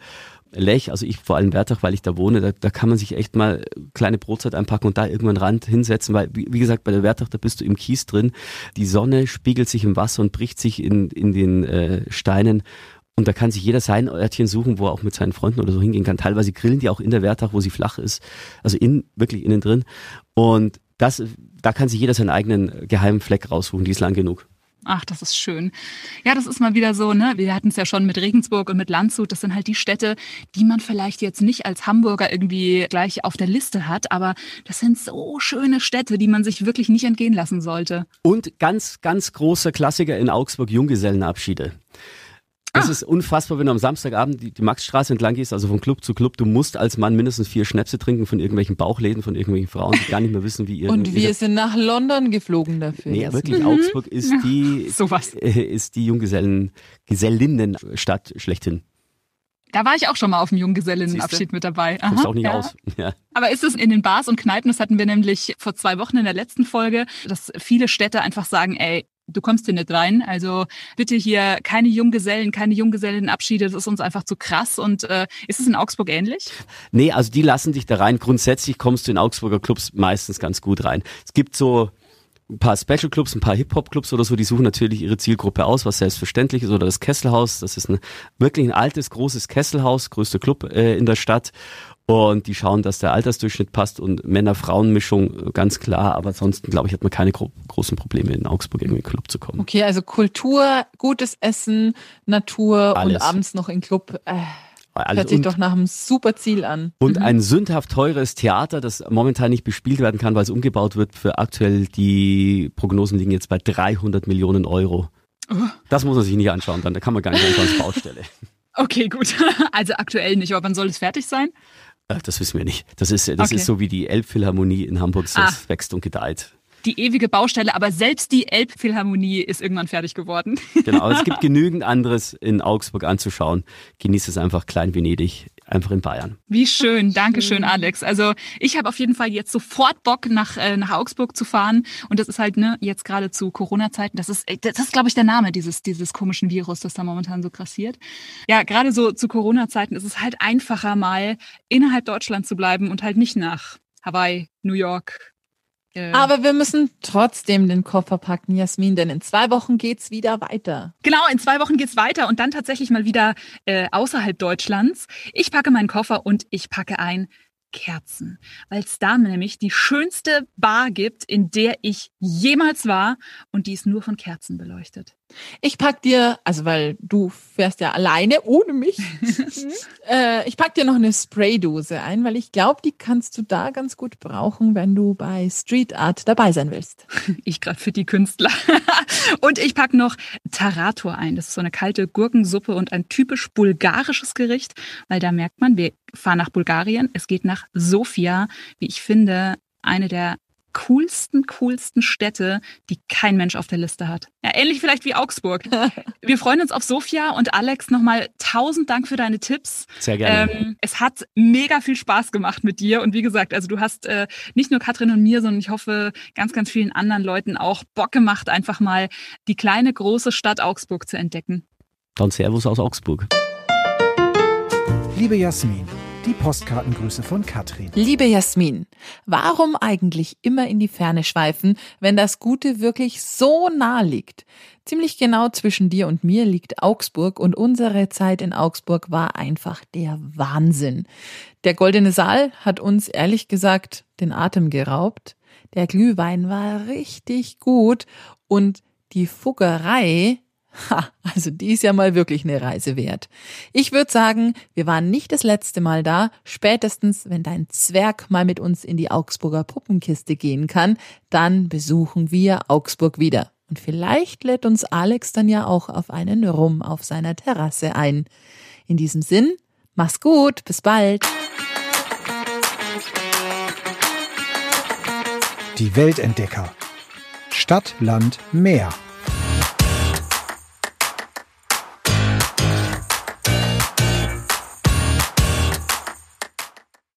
Lech, also ich vor allem Wertach, weil ich da wohne, da, da kann man sich echt mal kleine Brotzeit einpacken und da irgendwann Rand hinsetzen, weil wie, wie gesagt, bei der Wertach, da bist du im Kies drin, die Sonne spiegelt sich im Wasser und bricht sich in, in den äh, Steinen und da kann sich jeder sein Örtchen suchen, wo er auch mit seinen Freunden oder so hingehen kann. Teilweise grillen die auch in der Wertach, wo sie flach ist, also in, wirklich innen drin und das, da kann sich jeder seinen eigenen geheimen Fleck raussuchen, die ist lang genug. Ach, das ist schön. Ja, das ist mal wieder so, ne? Wir hatten es ja schon mit Regensburg und mit Landshut. Das sind halt die Städte, die man vielleicht jetzt nicht als Hamburger irgendwie gleich auf der Liste hat, aber das sind so schöne Städte, die man sich wirklich nicht entgehen lassen sollte. Und ganz, ganz großer Klassiker in Augsburg, Junggesellenabschiede. Das ah. ist unfassbar, wenn du am Samstagabend die, die Maxstraße entlang gehst, also von Club zu Club. Du musst als Mann mindestens vier Schnäpse trinken von irgendwelchen Bauchläden, von irgendwelchen Frauen, die gar nicht mehr wissen, wie ihr. Und wir sind nach London geflogen dafür. Nee, wirklich, mhm. Augsburg ist die. [laughs] Äh, [laughs] ist die Junggesellen, Gesellinnenstadt schlechthin. Da war ich auch schon mal auf dem Junggesellinnenabschied mit dabei. Aha, auch nicht ja. aus. [laughs] Ja. Aber ist es in den Bars und Kneipen, das hatten wir nämlich vor zwei Wochen in der letzten Folge, dass viele Städte einfach sagen, ey, du kommst hier nicht rein. Also bitte hier keine Junggesellen, keine Junggesellenabschiede, das ist uns einfach zu krass. Und äh, ist es in Augsburg ähnlich? Nee, also die lassen dich da rein. Grundsätzlich kommst du in Augsburger Clubs meistens ganz gut rein. Es gibt so ein paar Special Clubs, ein paar Hip-Hop-Clubs oder so, die suchen natürlich ihre Zielgruppe aus, was selbstverständlich ist. Oder das Kesselhaus, das ist ein, wirklich ein altes, großes Kesselhaus, größter Club äh, in der Stadt. Und die schauen, dass der Altersdurchschnitt passt und Männer-Frauen-Mischung äh, ganz klar. Aber ansonsten, glaube ich, hat man keine gro großen Probleme, in Augsburg irgendwie in den Club zu kommen. Okay, also Kultur, gutes Essen, Natur Alles. und abends noch in Club. Äh. Alles. Hört sich doch nach einem super Ziel an. Und mhm. ein sündhaft teures Theater, das momentan nicht bespielt werden kann, weil es umgebaut wird für aktuell, die Prognosen liegen jetzt bei 300 Millionen Euro. Oh. Das muss man sich nicht anschauen, dann da kann man gar nicht anschauen als Baustelle. [laughs] Okay, gut. [laughs] Also aktuell nicht, aber wann soll es fertig sein? Äh, das wissen wir nicht. Das ist, das okay. ist so wie die Elbphilharmonie in Hamburg, das ah. wächst und gedeiht die ewige Baustelle, aber selbst die Elbphilharmonie ist irgendwann fertig geworden. Genau, es gibt [laughs] genügend anderes in Augsburg anzuschauen. Genießt es einfach Klein Venedig, einfach in Bayern. Wie schön, danke schön, Alex. Also ich habe auf jeden Fall jetzt sofort Bock, nach, äh, nach Augsburg zu fahren. Und das ist halt, ne, jetzt gerade zu Corona-Zeiten, das ist, das ist, glaube ich, der Name dieses, dieses komischen Virus, das da momentan so grassiert. Ja, gerade so zu Corona-Zeiten ist es halt einfacher, mal innerhalb Deutschlands zu bleiben und halt nicht nach Hawaii, New York, Aber wir müssen trotzdem den Koffer packen, Jasmin, denn in zwei Wochen geht's wieder weiter. Genau, in zwei Wochen geht's weiter und dann tatsächlich mal wieder äh, außerhalb Deutschlands. Ich packe meinen Koffer und ich packe ein Kerzen, weil es da nämlich die schönste Bar gibt, in der ich jemals war und die ist nur von Kerzen beleuchtet. Ich pack dir, also weil du fährst ja alleine ohne mich, [laughs] äh, ich pack dir noch eine Spraydose ein, weil ich glaube, die kannst du da ganz gut brauchen, wenn du bei Street Art dabei sein willst. [laughs] Ich gerade für die Künstler. [laughs] und ich pack noch Tarator ein. Das ist so eine kalte Gurkensuppe und ein typisch bulgarisches Gericht, weil da merkt man, wir fahren nach Bulgarien. Es geht nach Sofia, wie ich finde, eine der coolsten, coolsten Städte, die kein Mensch auf der Liste hat. Ja, ähnlich vielleicht wie Augsburg. [laughs] Wir freuen uns auf Sofia und Alex nochmal tausend Dank für deine Tipps. Sehr gerne. Ähm, es hat mega viel Spaß gemacht mit dir und wie gesagt, also du hast äh, nicht nur Katrin und mir, sondern ich hoffe ganz, ganz vielen anderen Leuten auch Bock gemacht, einfach mal die kleine, große Stadt Augsburg zu entdecken. Dann Servus aus Augsburg. Liebe Jasmin, die Postkartengrüße von Katrin. Liebe Jasmin, warum eigentlich immer in die Ferne schweifen, wenn das Gute wirklich so nah liegt? Ziemlich genau zwischen dir und mir liegt Augsburg und unsere Zeit in Augsburg war einfach der Wahnsinn. Der Goldene Saal hat uns ehrlich gesagt den Atem geraubt. Der Glühwein war richtig gut und die Fuggerei Ha, also die ist ja mal wirklich eine Reise wert. Ich würde sagen, wir waren nicht das letzte Mal da. Spätestens, wenn dein Zwerg mal mit uns in die Augsburger Puppenkiste gehen kann, dann besuchen wir Augsburg wieder. Und vielleicht lädt uns Alex dann ja auch auf einen Rum auf seiner Terrasse ein. In diesem Sinn, mach's gut, bis bald. Die Weltentdecker. Stadt, Land, Meer.